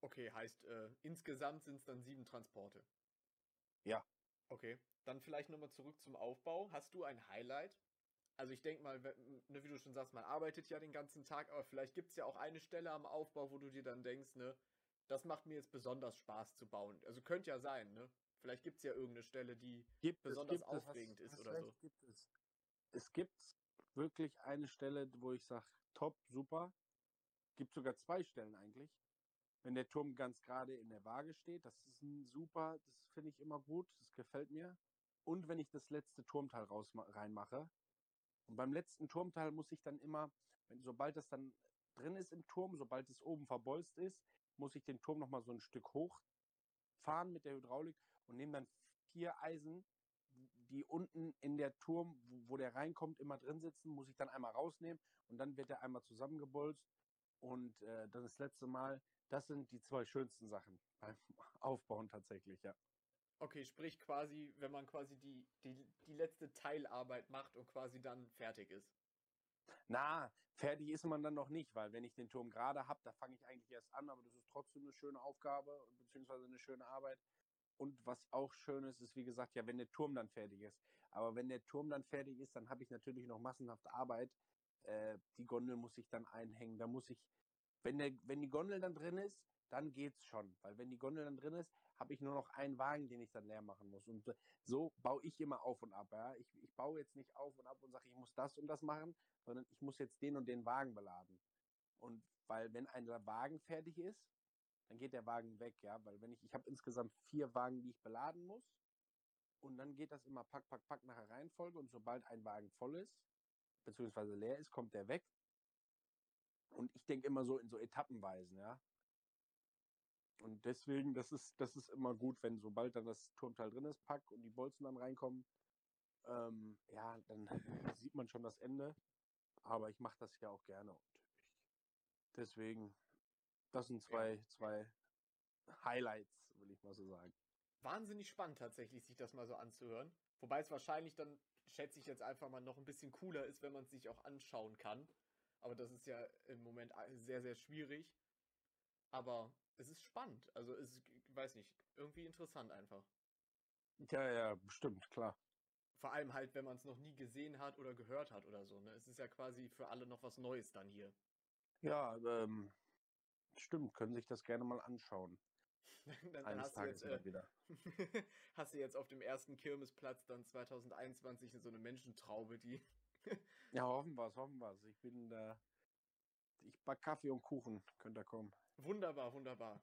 Okay, heißt äh, insgesamt sind es dann sieben Transporte. Ja. Okay, dann vielleicht nochmal zurück zum Aufbau. Hast du ein Highlight? Also ich denke mal, ne, wie du schon sagst, man arbeitet ja den ganzen Tag, aber vielleicht gibt es ja auch eine Stelle am Aufbau, wo du dir dann denkst, ne, das macht mir jetzt besonders Spaß zu bauen. Also könnte ja sein, ne? Vielleicht gibt es ja irgendeine Stelle, die Gibt besonders es, aufregend hast, ist oder so. Gibt es. es gibt wirklich eine Stelle, wo ich sage, top, super. Gibt sogar zwei Stellen eigentlich. Wenn der Turm ganz gerade in der Waage steht, das ist ein super, das finde ich immer gut, das gefällt mir. Und wenn ich das letzte Turmteil raus reinmache. Und beim letzten Turmteil muss ich dann immer, wenn, sobald das dann drin ist im Turm, sobald es oben verbolzt ist, muss ich den Turm nochmal so ein Stück hochfahren mit der Hydraulik und nehme dann vier Eisen, die unten in der Turm, wo, wo der reinkommt, immer drin sitzen, muss ich dann einmal rausnehmen und dann wird er einmal zusammengebolzt. Und äh, dann das letzte Mal, das sind die zwei schönsten Sachen beim Aufbauen tatsächlich, ja. Okay, sprich quasi, wenn man quasi die, die, die letzte Teilarbeit macht und quasi dann fertig ist. Na, fertig ist man dann noch nicht, weil wenn ich den Turm gerade habe, da fange ich eigentlich erst an, aber das ist trotzdem eine schöne Aufgabe, beziehungsweise eine schöne Arbeit. Und was auch schön ist, ist wie gesagt, ja, wenn der Turm dann fertig ist. Aber wenn der Turm dann fertig ist, dann habe ich natürlich noch massenhaft Arbeit. Äh, die Gondel muss ich dann einhängen. Da muss ich, wenn, der, wenn die Gondel dann drin ist, dann geht's schon. Weil wenn die Gondel dann drin ist, habe ich nur noch einen Wagen, den ich dann leer machen muss. Und äh, so baue ich immer auf und ab. Ja? Ich, ich baue jetzt nicht auf und ab und sage, ich muss das und das machen, sondern ich muss jetzt den und den Wagen beladen. Und weil wenn ein Wagen fertig ist, dann geht der Wagen weg, ja, weil wenn ich, ich habe insgesamt vier Wagen, die ich beladen muss, und dann geht das immer pack, pack, pack nach der Reihenfolge und sobald ein Wagen voll ist, beziehungsweise leer ist, kommt der weg. Und ich denke immer so in so Etappenweisen, ja. Und deswegen, das ist, das ist immer gut, wenn sobald dann das Turmteil drin ist, pack und die Bolzen dann reinkommen, ähm, ja, dann sieht man schon das Ende. Aber ich mache das ja auch gerne und deswegen, das sind zwei, zwei Highlights, will ich mal so sagen. Wahnsinnig spannend tatsächlich, sich das mal so anzuhören. Wobei es wahrscheinlich dann schätze ich jetzt einfach mal, noch ein bisschen cooler ist, wenn man es sich auch anschauen kann. Aber das ist ja im Moment sehr, sehr schwierig. Aber es ist spannend. Also es ist, ich weiß nicht, irgendwie interessant einfach. Ja, ja, bestimmt, klar. Vor allem halt, wenn man es noch nie gesehen hat oder gehört hat oder so. Ne? Es ist ja quasi für alle noch was Neues dann hier. Ja, ähm, stimmt, können sich das gerne mal anschauen. dann, dann hast, du jetzt, äh, wieder. hast du jetzt auf dem ersten Kirmesplatz dann 2021 so eine Menschentraube, die. ja, hoffen wir es, hoffen wir es. Ich bin da. Ich back Kaffee und Kuchen, könnt ihr kommen. Wunderbar, wunderbar.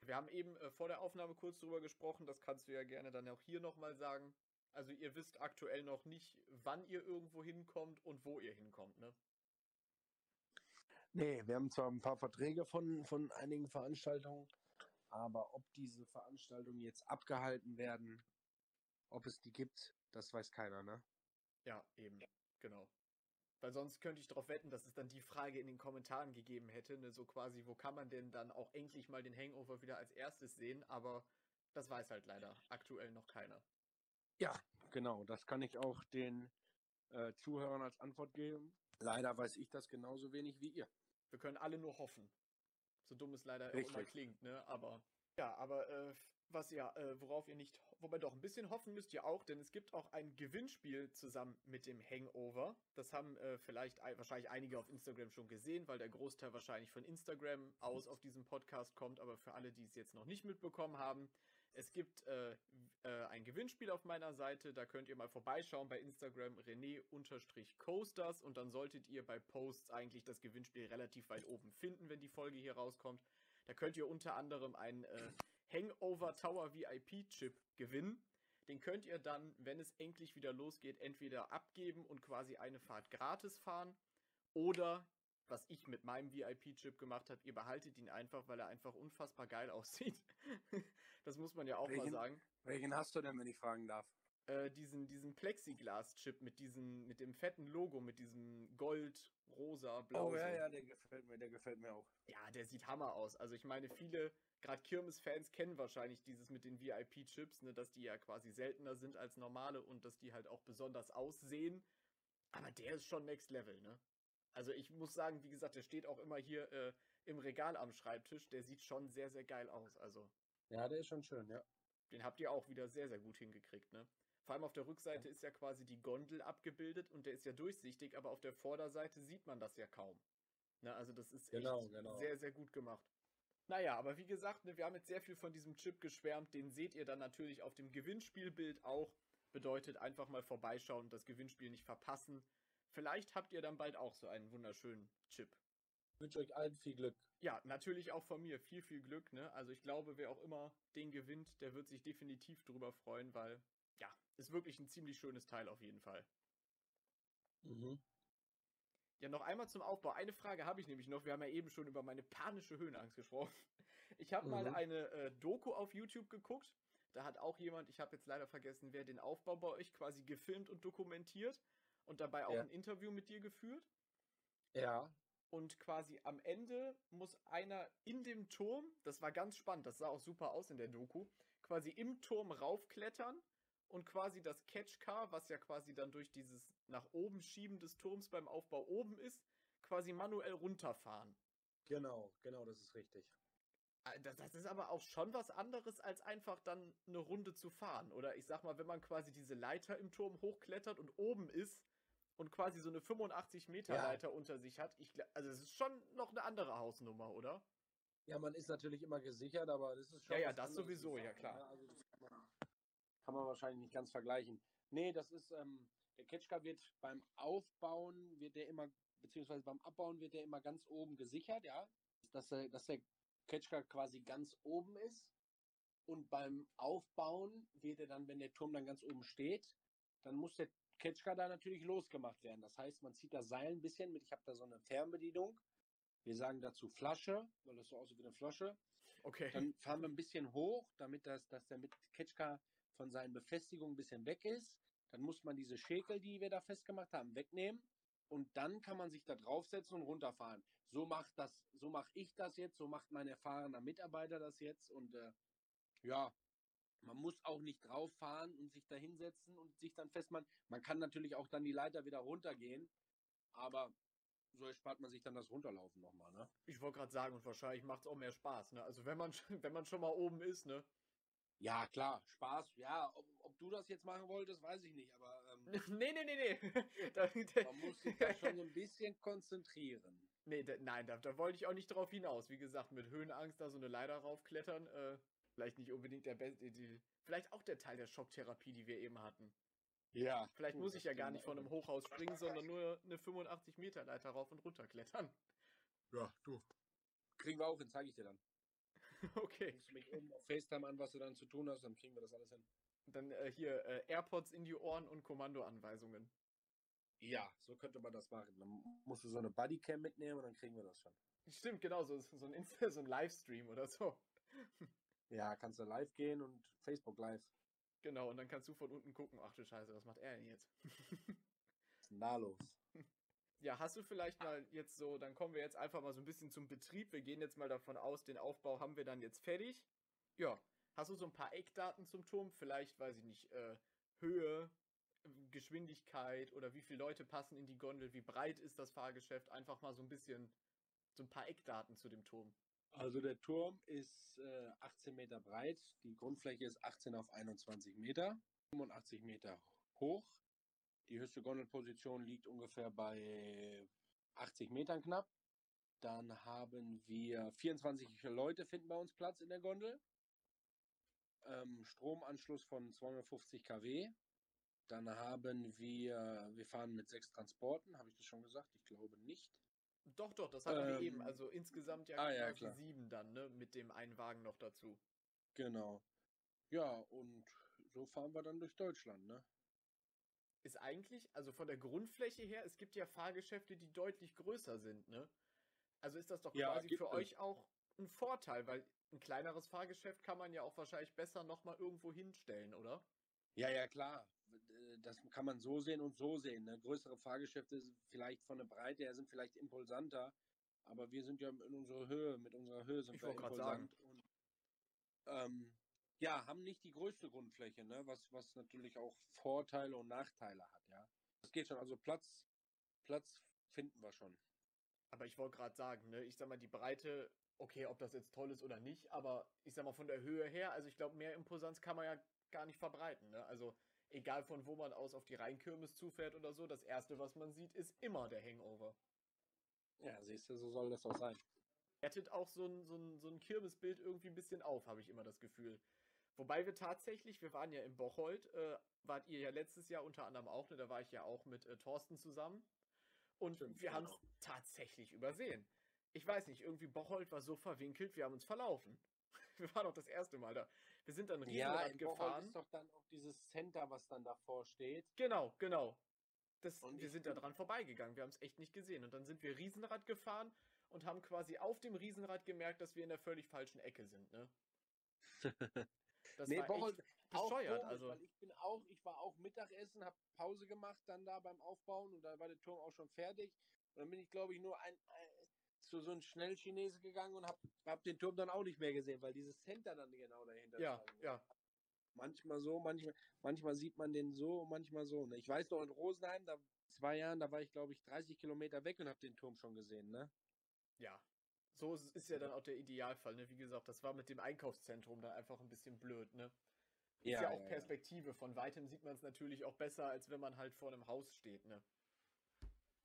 wir haben eben äh, vor der Aufnahme kurz drüber gesprochen, das kannst du ja gerne dann auch hier nochmal sagen. Also ihr wisst aktuell noch nicht, wann ihr irgendwo hinkommt und wo ihr hinkommt, ne? Nee, wir haben zwar ein paar Verträge von, von einigen Veranstaltungen, aber ob diese Veranstaltungen jetzt abgehalten werden, ob es die gibt, das weiß keiner, ne? Ja, eben, genau. Weil sonst könnte ich darauf wetten, dass es dann die Frage in den Kommentaren gegeben hätte, ne? so quasi, wo kann man denn dann auch endlich mal den Hangover wieder als erstes sehen, aber das weiß halt leider aktuell noch keiner. Ja, genau, das kann ich auch den äh, Zuhörern als Antwort geben. Leider weiß ich das genauso wenig wie ihr. Wir können alle nur hoffen. So dumm es leider Richtig. immer klingt, ne? Aber ja, aber äh, was ja, äh, worauf ihr nicht, wobei doch ein bisschen hoffen müsst ihr auch, denn es gibt auch ein Gewinnspiel zusammen mit dem Hangover. Das haben äh, vielleicht wahrscheinlich einige auf Instagram schon gesehen, weil der Großteil wahrscheinlich von Instagram aus auf diesen Podcast kommt. Aber für alle, die es jetzt noch nicht mitbekommen haben, es gibt äh, äh, ein Gewinnspiel auf meiner Seite, da könnt ihr mal vorbeischauen bei Instagram René-Coasters und dann solltet ihr bei Posts eigentlich das Gewinnspiel relativ weit oben finden, wenn die Folge hier rauskommt. Da könnt ihr unter anderem einen äh, Hangover Tower VIP Chip gewinnen. Den könnt ihr dann, wenn es endlich wieder losgeht, entweder abgeben und quasi eine Fahrt gratis fahren oder was ich mit meinem VIP-Chip gemacht habe, ihr behaltet ihn einfach, weil er einfach unfassbar geil aussieht. das muss man ja auch welchen, mal sagen. Welchen hast du denn, wenn ich fragen darf? Äh, diesen, diesen Plexiglas-Chip mit diesem, mit dem fetten Logo, mit diesem Gold, rosa, blau. Oh ja, ja, der gefällt mir, der gefällt mir auch. Ja, der sieht Hammer aus. Also ich meine, viele, gerade Kirmes-Fans kennen wahrscheinlich dieses mit den VIP-Chips, ne, dass die ja quasi seltener sind als normale und dass die halt auch besonders aussehen. Aber der ist schon Next Level, ne? Also ich muss sagen, wie gesagt, der steht auch immer hier äh, im Regal am Schreibtisch. Der sieht schon sehr, sehr geil aus. Also. Ja, der ist schon schön, ja. Den habt ihr auch wieder sehr, sehr gut hingekriegt, ne? Vor allem auf der Rückseite ist ja quasi die Gondel abgebildet und der ist ja durchsichtig, aber auf der Vorderseite sieht man das ja kaum. Ne, also das ist genau, genau. sehr, sehr gut gemacht. Naja, aber wie gesagt, ne, wir haben jetzt sehr viel von diesem Chip geschwärmt. Den seht ihr dann natürlich auf dem Gewinnspielbild auch. Bedeutet einfach mal vorbeischauen und das Gewinnspiel nicht verpassen. Vielleicht habt ihr dann bald auch so einen wunderschönen Chip. Ich wünsche euch allen viel Glück. Ja, natürlich auch von mir viel, viel Glück. Ne? Also ich glaube, wer auch immer den gewinnt, der wird sich definitiv drüber freuen, weil ja, ist wirklich ein ziemlich schönes Teil auf jeden Fall. Mhm. Ja, noch einmal zum Aufbau. Eine Frage habe ich nämlich noch. Wir haben ja eben schon über meine panische Höhenangst gesprochen. Ich habe mhm. mal eine äh, Doku auf YouTube geguckt. Da hat auch jemand, ich habe jetzt leider vergessen, wer den Aufbau bei euch quasi gefilmt und dokumentiert und dabei auch ja. ein Interview mit dir geführt. Ja. Und quasi am Ende muss einer in dem Turm, das war ganz spannend, das sah auch super aus in der Doku, quasi im Turm raufklettern und quasi das Catchcar, was ja quasi dann durch dieses nach oben schieben des Turms beim Aufbau oben ist, quasi manuell runterfahren. Genau, genau, das ist richtig. Äh, das ist aber auch schon was anderes, als einfach dann eine Runde zu fahren. Oder ich sag mal, wenn man quasi diese Leiter im Turm hochklettert und oben ist, und quasi so eine 85 Meter ja. Leiter unter sich hat. Ich, also es ist schon noch eine andere Hausnummer, oder? Ja, man ist natürlich immer gesichert, aber das ist schon. Ja, ja, das sowieso, ja klar. Ne? Also das kann man, kann man, wahrscheinlich nicht ganz vergleichen. Nee, das ist, ähm, der Catchcar wird beim Aufbauen, wird der immer, beziehungsweise beim Abbauen wird der immer ganz oben gesichert, ja. Dass der, dass der Catchcar quasi ganz oben ist. Und beim Aufbauen wird er dann, wenn der Turm dann ganz oben steht, dann muss der Ketschka da natürlich losgemacht werden. Das heißt, man zieht das Seil ein bisschen mit. Ich habe da so eine Fernbedienung. Wir sagen dazu Flasche, weil das so aussieht wie eine Flasche. Okay. Dann fahren wir ein bisschen hoch, damit das, dass der mit Ketschka von seinen Befestigungen ein bisschen weg ist. Dann muss man diese Schäkel, die wir da festgemacht haben, wegnehmen. Und dann kann man sich da draufsetzen und runterfahren. So macht das, so mache ich das jetzt, so macht mein erfahrener Mitarbeiter das jetzt. Und äh, ja, man muss auch nicht drauf fahren und sich da hinsetzen und sich dann festmachen. Man kann natürlich auch dann die Leiter wieder runtergehen, aber so erspart man sich dann das Runterlaufen nochmal, ne? Ich wollte gerade sagen, und wahrscheinlich macht es auch mehr Spaß, ne? Also wenn man, wenn man schon mal oben ist, ne? Ja, klar, Spaß. Ja, ob, ob du das jetzt machen wolltest, weiß ich nicht, aber. Ähm, nee, nee, nee, nee. man muss sich da schon so ein bisschen konzentrieren. Nee, da, nein, da, da wollte ich auch nicht drauf hinaus. Wie gesagt, mit Höhenangst da so eine Leiter raufklettern, äh, vielleicht nicht unbedingt der beste, vielleicht auch der Teil der Schocktherapie, die wir eben hatten. Ja. Vielleicht gut, muss ich ja gar nicht von einem Hochhaus springen, sondern nur eine 85 Meter Leiter rauf und runter klettern. Ja, du. Kriegen wir auch hin, zeige ich dir dann. Okay. Rufst mich oben auf FaceTime an, was du dann zu tun hast, dann kriegen wir das alles hin. Dann äh, hier äh, AirPods in die Ohren und Kommandoanweisungen. Ja, so könnte man das machen. Dann musst du so eine Bodycam mitnehmen und dann kriegen wir das schon. Stimmt, genau, so, so ein, Insta so ein Livestream oder so. Ja, kannst du live gehen und Facebook live. Genau, und dann kannst du von unten gucken, ach du Scheiße, was macht er denn jetzt? da los? Ja, hast du vielleicht mal jetzt so, dann kommen wir jetzt einfach mal so ein bisschen zum Betrieb. Wir gehen jetzt mal davon aus, den Aufbau haben wir dann jetzt fertig. Ja, hast du so ein paar Eckdaten zum Turm? Vielleicht, weiß ich nicht, äh, Höhe, Geschwindigkeit oder wie viele Leute passen in die Gondel, wie breit ist das Fahrgeschäft? Einfach mal so ein bisschen, so ein paar Eckdaten zu dem Turm. Also der Turm ist äh, 18 Meter breit, die Grundfläche ist 18 auf 21 Meter, 85 Meter hoch. Die höchste Gondelposition liegt ungefähr bei 80 Metern knapp. Dann haben wir 24 Leute finden bei uns Platz in der Gondel. Ähm, Stromanschluss von 250 kW. Dann haben wir, wir fahren mit sechs Transporten, habe ich das schon gesagt? Ich glaube nicht. Doch, doch, das hatten ähm, wir eben. Also insgesamt ja, ah, ja klar. sieben dann, ne? Mit dem einen Wagen noch dazu. Genau. Ja, und so fahren wir dann durch Deutschland, ne? ist eigentlich, also von der Grundfläche her, es gibt ja Fahrgeschäfte, die deutlich größer sind, ne? Also ist das doch ja, quasi für es. euch auch ein Vorteil, weil ein kleineres Fahrgeschäft kann man ja auch wahrscheinlich besser nochmal irgendwo hinstellen, oder? Ja, ja, klar. Das kann man so sehen und so sehen. Ne? Größere Fahrgeschäfte sind vielleicht von der Breite her sind vielleicht impulsanter, aber wir sind ja in unserer Höhe, mit unserer Höhe sind ich wir impulsant. Und, ähm, ja, haben nicht die größte Grundfläche, ne? was, was natürlich auch Vorteile und Nachteile hat, ja. Das geht schon, also Platz, Platz finden wir schon. Aber ich wollte gerade sagen, ne, ich sag mal, die Breite, okay, ob das jetzt toll ist oder nicht, aber ich sag mal, von der Höhe her, also ich glaube, mehr Imposanz kann man ja gar nicht verbreiten, ne? Also egal von wo man aus auf die Rheinkirmes zufährt oder so, das erste, was man sieht, ist immer der Hangover. Ja, siehst du, so soll das auch sein. Wertet auch so ein, so ein, so ein Kirmesbild irgendwie ein bisschen auf, habe ich immer das Gefühl. Wobei wir tatsächlich, wir waren ja in Bocholt, äh, wart ihr ja letztes Jahr unter anderem auch, ne, da war ich ja auch mit äh, Thorsten zusammen. Und Stimmt, wir haben es tatsächlich übersehen. Ich weiß nicht, irgendwie Bocholt war so verwinkelt, wir haben uns verlaufen. Wir waren auch das erste Mal da. Wir sind dann Riesenrad ja, in gefahren. Ist doch dann auch dieses Center, was dann davor steht. Genau, genau. Das, wir sind da dran vorbeigegangen, wir haben es echt nicht gesehen. Und dann sind wir Riesenrad gefahren und haben quasi auf dem Riesenrad gemerkt, dass wir in der völlig falschen Ecke sind, ne? Das nee, war echt bescheuert. Komisch, also. ich bin auch, ich war auch Mittagessen, habe Pause gemacht dann da beim Aufbauen und da war der Turm auch schon fertig. Und dann bin ich, glaube ich, nur ein, zu so einem Schnellchinese gegangen und habe hab den Turm dann auch nicht mehr gesehen, weil dieses Center dann genau dahinter Ja, ja. Manchmal so, manchmal, manchmal sieht man den so, manchmal so. Ne? Ich weiß noch in Rosenheim, da zwei Jahren, da war ich, glaube ich, 30 Kilometer weg und habe den Turm schon gesehen, ne? Ja, so ist ja dann auch der Idealfall, ne? Wie gesagt, das war mit dem Einkaufszentrum dann einfach ein bisschen blöd, ne? Ist ja, ja auch ja, Perspektive. Ja. Von weitem sieht man es natürlich auch besser, als wenn man halt vor einem Haus steht, ne?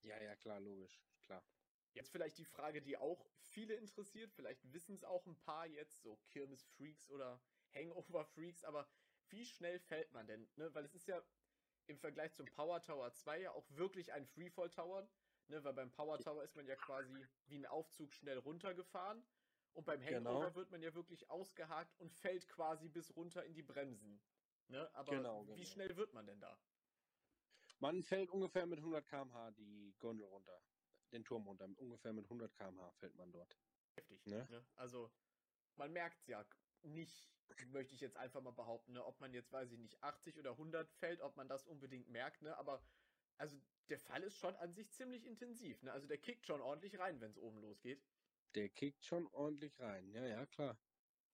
Ja, ja, klar, logisch, klar. Jetzt vielleicht die Frage, die auch viele interessiert, vielleicht wissen es auch ein paar jetzt, so Kirmes-Freaks oder Hangover-Freaks, aber wie schnell fällt man denn? Ne? Weil es ist ja im Vergleich zum Power Tower 2 ja auch wirklich ein Freefall Tower. Ne, weil beim Power Tower ist man ja quasi wie ein Aufzug schnell runtergefahren. Und beim Hangover genau. wird man ja wirklich ausgehakt und fällt quasi bis runter in die Bremsen. Ne? Aber genau, wie genau. schnell wird man denn da? Man fällt ungefähr mit 100 km/h die Gondel runter, den Turm runter. Ungefähr mit 100 km/h fällt man dort. Heftig. Ne? Ne? Also man merkt es ja nicht, möchte ich jetzt einfach mal behaupten, ne? ob man jetzt, weiß ich nicht, 80 oder 100 fällt, ob man das unbedingt merkt. Ne? Aber also der Fall ist schon an sich ziemlich intensiv. Ne? Also der kickt schon ordentlich rein, wenn es oben losgeht. Der kickt schon ordentlich rein, ja, ja, klar.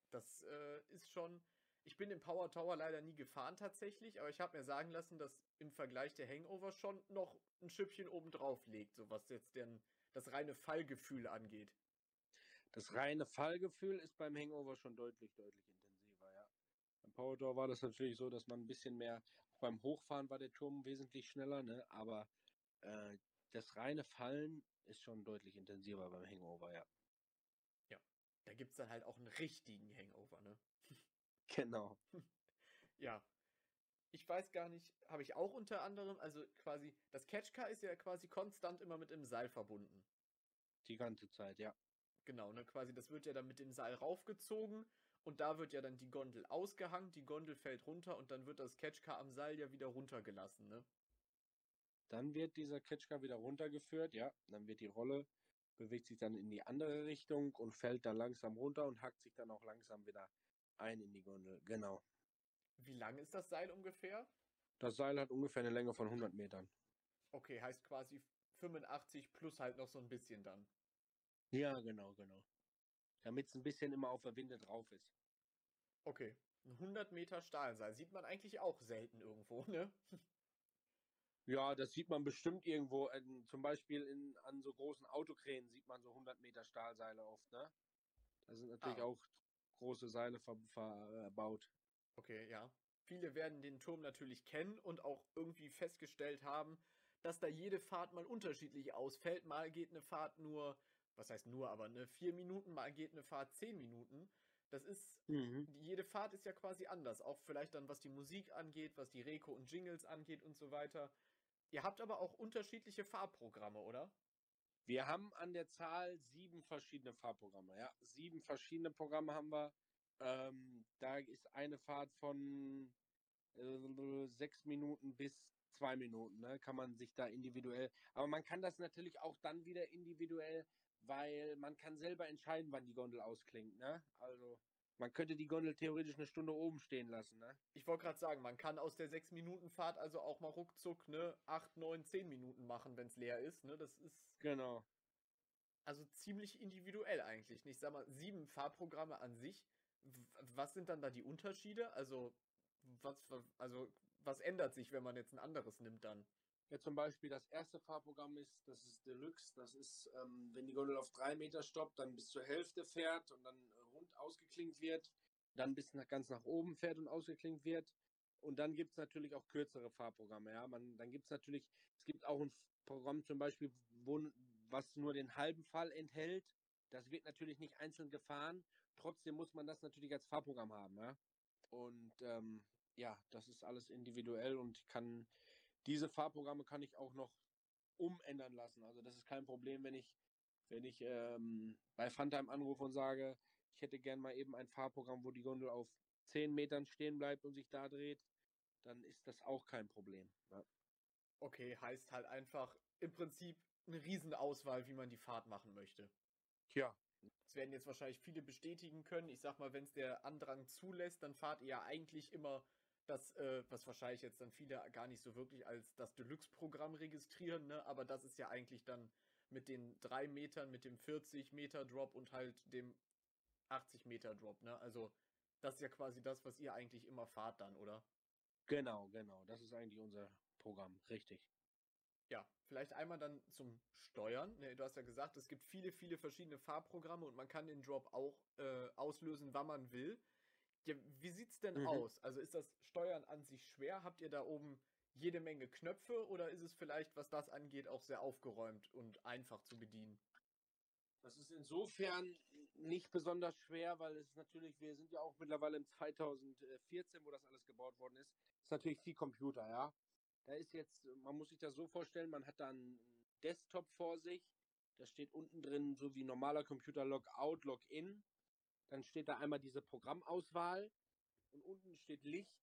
Das äh, ist schon. Ich bin den Power Tower leider nie gefahren tatsächlich, aber ich habe mir sagen lassen, dass im Vergleich der Hangover schon noch ein Schüppchen obendrauf legt, so was jetzt denn das reine Fallgefühl angeht. Das reine Fallgefühl ist beim Hangover schon deutlich, deutlich intensiver, ja. Beim Power war das natürlich so, dass man ein bisschen mehr, beim Hochfahren war der Turm wesentlich schneller, ne? Aber äh, das reine Fallen ist schon deutlich intensiver beim Hangover, ja. Ja, da gibt es dann halt auch einen richtigen Hangover, ne? Genau. ja. Ich weiß gar nicht, habe ich auch unter anderem, also quasi, das Catchcar ist ja quasi konstant immer mit dem Seil verbunden. Die ganze Zeit, ja. Genau, ne, quasi, das wird ja dann mit dem Seil raufgezogen und da wird ja dann die Gondel ausgehangen, die Gondel fällt runter und dann wird das Catchcar am Seil ja wieder runtergelassen, ne? Dann wird dieser Catchcar wieder runtergeführt, ja. Dann wird die Rolle, bewegt sich dann in die andere Richtung und fällt dann langsam runter und hackt sich dann auch langsam wieder ein in die Gondel. Genau. Wie lang ist das Seil ungefähr? Das Seil hat ungefähr eine Länge von 100 Metern. Okay, heißt quasi 85 plus halt noch so ein bisschen dann. Ja, genau, genau. Damit es ein bisschen immer auf der Winde drauf ist. Okay, ein 100 Meter Stahlseil sieht man eigentlich auch selten irgendwo, ne? Ja, das sieht man bestimmt irgendwo. In, zum Beispiel in, an so großen Autokränen sieht man so 100 Meter Stahlseile oft, ne? Da sind natürlich ah. auch große Seile verbaut. Okay, ja. Viele werden den Turm natürlich kennen und auch irgendwie festgestellt haben, dass da jede Fahrt mal unterschiedlich ausfällt. Mal geht eine Fahrt nur, was heißt nur, aber eine vier Minuten, mal geht eine Fahrt zehn Minuten. Das ist, mhm. jede Fahrt ist ja quasi anders. Auch vielleicht dann, was die Musik angeht, was die Reko und Jingles angeht und so weiter. Ihr habt aber auch unterschiedliche Fahrprogramme, oder? Wir haben an der Zahl sieben verschiedene Fahrprogramme. Ja, sieben verschiedene Programme haben wir. Ähm, da ist eine Fahrt von äh, sechs Minuten bis zwei Minuten. Ne? Kann man sich da individuell. Aber man kann das natürlich auch dann wieder individuell, weil man kann selber entscheiden, wann die Gondel ausklingt. Ne? Also man könnte die Gondel theoretisch eine Stunde oben stehen lassen, ne? Ich wollte gerade sagen, man kann aus der 6-Minuten-Fahrt also auch mal ruckzuck, ne, 8, 9, 10 Minuten machen, wenn es leer ist, ne? Das ist. Genau. Also ziemlich individuell eigentlich. Ich sag mal, sieben Fahrprogramme an sich. Was sind dann da die Unterschiede? Also, was, also, was ändert sich, wenn man jetzt ein anderes nimmt dann? Ja, zum Beispiel das erste Fahrprogramm ist, das ist Deluxe. Das ist, ähm, wenn die Gondel auf drei Meter stoppt, dann bis zur Hälfte fährt und dann rund ausgeklingt wird, dann bis nach, ganz nach oben fährt und ausgeklingt wird. Und dann gibt es natürlich auch kürzere Fahrprogramme. Ja, man, dann gibt es natürlich, es gibt auch ein Programm zum Beispiel, wo, was nur den halben Fall enthält. Das wird natürlich nicht einzeln gefahren. Trotzdem muss man das natürlich als Fahrprogramm haben. Ja? Und ähm, ja, das ist alles individuell und kann diese Fahrprogramme kann ich auch noch umändern lassen. Also das ist kein Problem, wenn ich wenn ich ähm, bei Funtime anrufe und sage, ich hätte gern mal eben ein Fahrprogramm, wo die Gondel auf 10 Metern stehen bleibt und sich da dreht, dann ist das auch kein Problem. Ja. Okay, heißt halt einfach im Prinzip eine Riesenauswahl, wie man die Fahrt machen möchte. Tja. Das werden jetzt wahrscheinlich viele bestätigen können. Ich sag mal, wenn es der Andrang zulässt, dann fahrt ihr ja eigentlich immer das, äh, was wahrscheinlich jetzt dann viele gar nicht so wirklich als das Deluxe-Programm registrieren, ne? Aber das ist ja eigentlich dann mit den drei Metern, mit dem 40 Meter Drop und halt dem 80 Meter Drop, ne? Also das ist ja quasi das, was ihr eigentlich immer fahrt dann, oder? Genau, genau. Das ist eigentlich unser Programm, richtig. Ja, vielleicht einmal dann zum Steuern. Ne, du hast ja gesagt, es gibt viele, viele verschiedene Fahrprogramme und man kann den Drop auch äh, auslösen, wann man will. Ja, wie sieht's denn mhm. aus? Also ist das Steuern an sich schwer? Habt ihr da oben jede Menge Knöpfe oder ist es vielleicht, was das angeht, auch sehr aufgeräumt und einfach zu bedienen? Das ist insofern nicht besonders schwer, weil es natürlich, wir sind ja auch mittlerweile im 2014, wo das alles gebaut worden ist, ist natürlich viel Computer, ja. Da ist jetzt, man muss sich das so vorstellen, man hat da einen Desktop vor sich, da steht unten drin so wie normaler Computer Logout, Login, dann steht da einmal diese Programmauswahl und unten steht Licht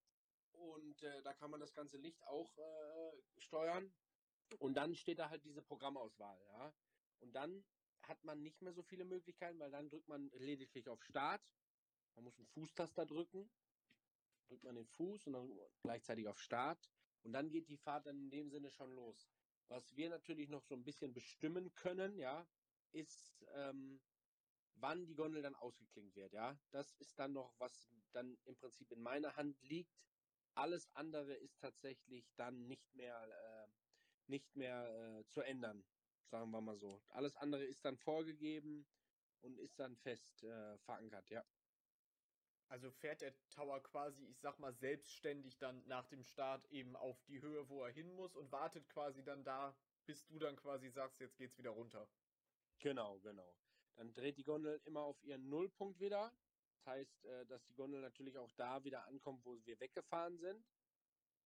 und äh, da kann man das ganze Licht auch äh, steuern und dann steht da halt diese Programmauswahl, ja. Und dann hat man nicht mehr so viele Möglichkeiten, weil dann drückt man lediglich auf Start. Man muss einen Fußtaster drücken. Drückt man den Fuß und dann gleichzeitig auf Start. Und dann geht die Fahrt dann in dem Sinne schon los. Was wir natürlich noch so ein bisschen bestimmen können, ja, ist, ähm, wann die Gondel dann ausgeklingt wird, ja. Das ist dann noch, was dann im Prinzip in meiner Hand liegt. Alles andere ist tatsächlich dann nicht mehr, äh, nicht mehr äh, zu ändern, sagen wir mal so. Alles andere ist dann vorgegeben und ist dann fest äh, verankert, ja. Also fährt der Tower quasi, ich sag mal, selbstständig dann nach dem Start eben auf die Höhe, wo er hin muss und wartet quasi dann da, bis du dann quasi sagst, jetzt geht's wieder runter. Genau, genau. Dann dreht die Gondel immer auf ihren Nullpunkt wieder. Das heißt, äh, dass die Gondel natürlich auch da wieder ankommt, wo wir weggefahren sind.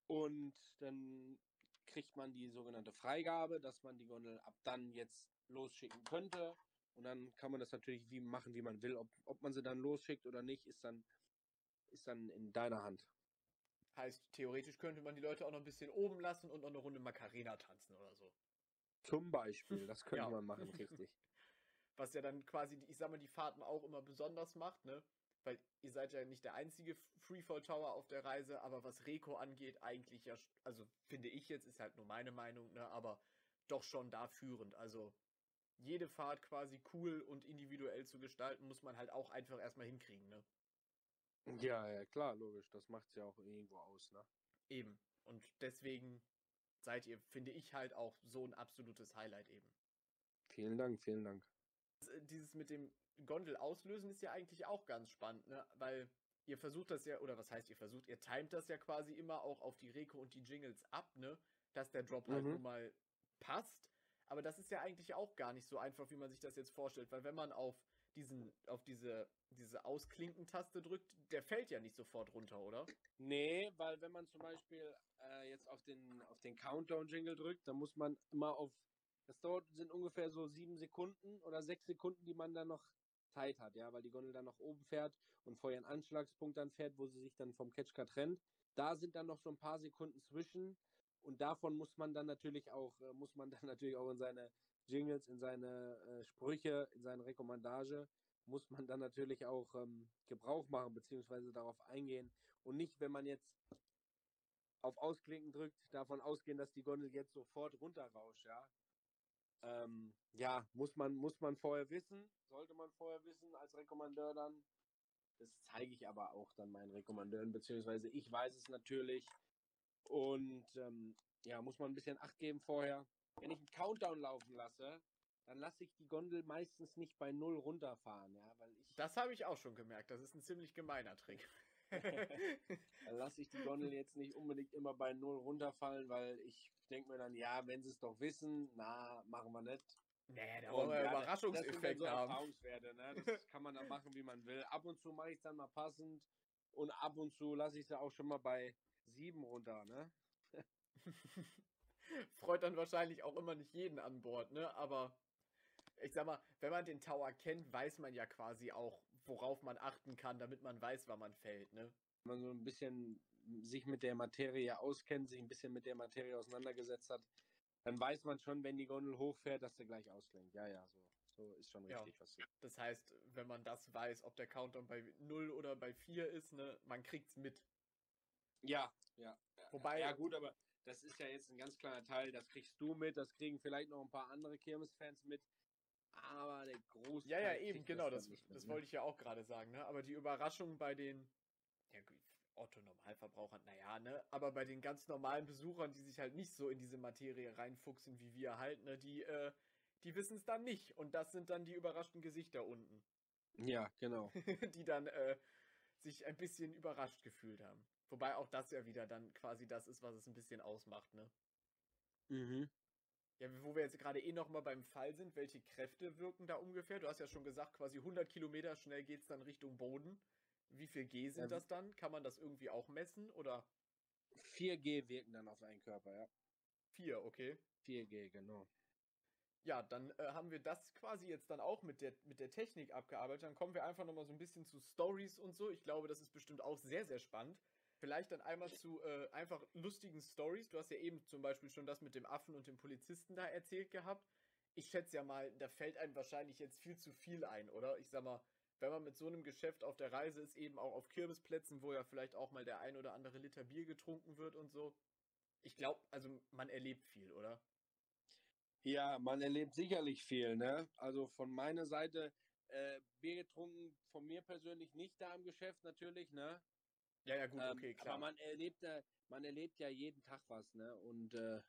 Und dann kriegt man die sogenannte Freigabe, dass man die Gondel ab dann jetzt losschicken könnte. Und dann kann man das natürlich wie machen, wie man will. Ob, ob man sie dann losschickt oder nicht, ist dann, ist dann in deiner Hand. Heißt, theoretisch könnte man die Leute auch noch ein bisschen oben lassen und noch eine Runde Macarena tanzen oder so. Zum Beispiel, das könnte ja. man machen, richtig. Was ja dann quasi, ich sag mal, die Fahrten auch immer besonders macht, ne? Weil ihr seid ja nicht der einzige Freefall Tower auf der Reise, aber was Reco angeht, eigentlich ja, also finde ich jetzt, ist halt nur meine Meinung, ne? Aber doch schon da führend. Also jede Fahrt quasi cool und individuell zu gestalten, muss man halt auch einfach erstmal hinkriegen, ne? Ja, ja, klar, logisch. Das macht's ja auch irgendwo aus, ne? Eben. Und deswegen seid ihr, finde ich, halt auch so ein absolutes Highlight eben. Vielen Dank, vielen Dank. Äh, dieses mit dem Gondel auslösen ist ja eigentlich auch ganz spannend, ne? Weil ihr versucht das ja, oder was heißt ihr versucht, ihr timet das ja quasi immer auch auf die Reko und die Jingles ab, ne? Dass der Drop halt mhm. halt nun mal passt. Aber das ist ja eigentlich auch gar nicht so einfach, wie man sich das jetzt vorstellt, weil wenn man auf diesen, auf diese, diese Ausklinken-Taste drückt, der fällt ja nicht sofort runter, oder? Nee, weil wenn man zum Beispiel äh, jetzt auf den, auf den Countdown-Jingle drückt, dann muss man immer auf, das dauert, sind ungefähr so sieben Sekunden oder sechs Sekunden, die man dann noch Zeit hat, ja, weil die Gondel dann nach oben fährt und vor ihren Anschlagspunkt dann fährt, wo sie sich dann vom Catchcar trennt. Da sind dann noch so ein paar Sekunden zwischen und davon muss man dann natürlich auch, äh, muss man dann natürlich auch in seine Jingles, in seine äh, Sprüche, in seine Rekommandage, muss man dann natürlich auch ähm, Gebrauch machen, beziehungsweise darauf eingehen. Und nicht, wenn man jetzt auf Ausklinken drückt, davon ausgehen, dass die Gondel jetzt sofort runterrauscht, ja. Ähm, ja, muss man, muss man vorher wissen, sollte man vorher wissen als Rekommandeur dann. Das zeige ich aber auch dann meinen Rekommandeuren, beziehungsweise ich weiß es natürlich, und ähm, ja, muss man ein bisschen Acht geben vorher. Wenn ich einen Countdown laufen lasse, dann lasse ich die Gondel meistens nicht bei Null runterfahren, ja, weil ich. Das habe ich auch schon gemerkt. Das ist ein ziemlich gemeiner Trick. dann lasse ich die Gondel jetzt nicht unbedingt immer bei Null runterfallen, weil ich denke mir dann, ja, wenn sie es doch wissen, na, machen wir nicht. Nee, da wollen wir ja, Überraschungseffekt so haben. Erfahrungswerte, ne? Das kann man dann machen, wie man will. Ab und zu mache ich es dann mal passend und ab und zu lasse ich es auch schon mal bei sieben runter, ne? Freut dann wahrscheinlich auch immer nicht jeden an Bord, ne? Aber ich sag mal, wenn man den Tower kennt, weiß man ja quasi auch, worauf man achten kann, damit man weiß, wann man fällt, ne? Wenn man so ein bisschen sich mit der Materie auskennt, sich ein bisschen mit der Materie auseinandergesetzt hat, dann weiß man schon, wenn die Gondel hochfährt, dass der gleich ausklingt. Ja, ja, so. So ist schon richtig, ja. was du. Das heißt, wenn man das weiß, ob der Countdown bei 0 oder bei 4 ist, ne, man kriegt's mit. Ja, ja. Wobei. Ja, gut, aber das ist ja jetzt ein ganz kleiner Teil. Das kriegst du mit, das kriegen vielleicht noch ein paar andere Kirmes-Fans mit. Aber der große. Ja, ja, eben, genau. Das, das, das wollte ich ja auch gerade sagen. Ne? Aber die Überraschung bei den. Ja, Otto-Normalverbrauchern, naja, ne? Aber bei den ganz normalen Besuchern, die sich halt nicht so in diese Materie reinfuchsen wie wir halt, ne? Die, äh, die wissen es dann nicht. Und das sind dann die überraschten Gesichter unten. Ja, genau. die dann äh, sich ein bisschen überrascht gefühlt haben. Wobei auch das ja wieder dann quasi das ist, was es ein bisschen ausmacht, ne? Mhm. Ja, wo wir jetzt gerade eh nochmal beim Fall sind, welche Kräfte wirken da ungefähr? Du hast ja schon gesagt, quasi 100 Kilometer schnell geht es dann Richtung Boden. Wie viel G sind ähm, das dann? Kann man das irgendwie auch messen oder? 4G wirken dann auf einen Körper, ja. 4, okay. 4G, genau. Ja, dann äh, haben wir das quasi jetzt dann auch mit der, mit der Technik abgearbeitet. Dann kommen wir einfach nochmal so ein bisschen zu Stories und so. Ich glaube, das ist bestimmt auch sehr, sehr spannend. Vielleicht dann einmal zu äh, einfach lustigen Stories. Du hast ja eben zum Beispiel schon das mit dem Affen und dem Polizisten da erzählt gehabt. Ich schätze ja mal, da fällt einem wahrscheinlich jetzt viel zu viel ein, oder? Ich sag mal, wenn man mit so einem Geschäft auf der Reise ist, eben auch auf Kirmesplätzen, wo ja vielleicht auch mal der ein oder andere Liter Bier getrunken wird und so. Ich glaube, also man erlebt viel, oder? Ja, man erlebt sicherlich viel, ne? Also von meiner Seite Äh, Bier getrunken von mir persönlich nicht da im Geschäft natürlich, ne? Ja, ja, gut, ähm, okay, klar. Aber man erlebt, äh, man erlebt ja jeden Tag was, ne? Und äh,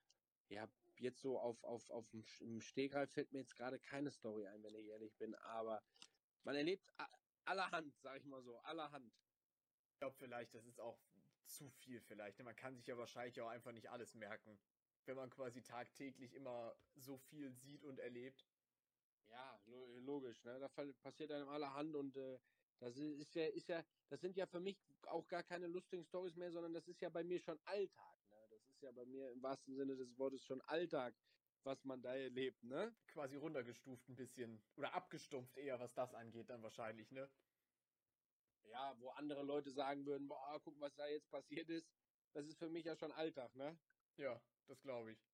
ja, jetzt so auf, auf, auf dem Stegreif fällt mir jetzt gerade keine Story ein, wenn ich ehrlich bin, aber man erlebt allerhand, sag ich mal so, allerhand. Ich glaube vielleicht, das ist auch zu viel vielleicht. Ne? Man kann sich ja wahrscheinlich auch einfach nicht alles merken, wenn man quasi tagtäglich immer so viel sieht und erlebt. Ja, logisch, ne? Da passiert einem allerhand und äh, das ist ja, ist ja, das sind ja für mich auch gar keine lustigen Stories mehr, sondern das ist ja bei mir schon Alltag, ne? Das ist ja bei mir im wahrsten Sinne des Wortes schon Alltag, was man da erlebt, ne? Quasi runtergestuft ein bisschen. Oder abgestumpft eher, was das angeht, dann wahrscheinlich, ne? Ja, wo andere Leute sagen würden, boah, guck, was da jetzt passiert ist. Das ist für mich ja schon Alltag, ne? Ja, das glaube ich.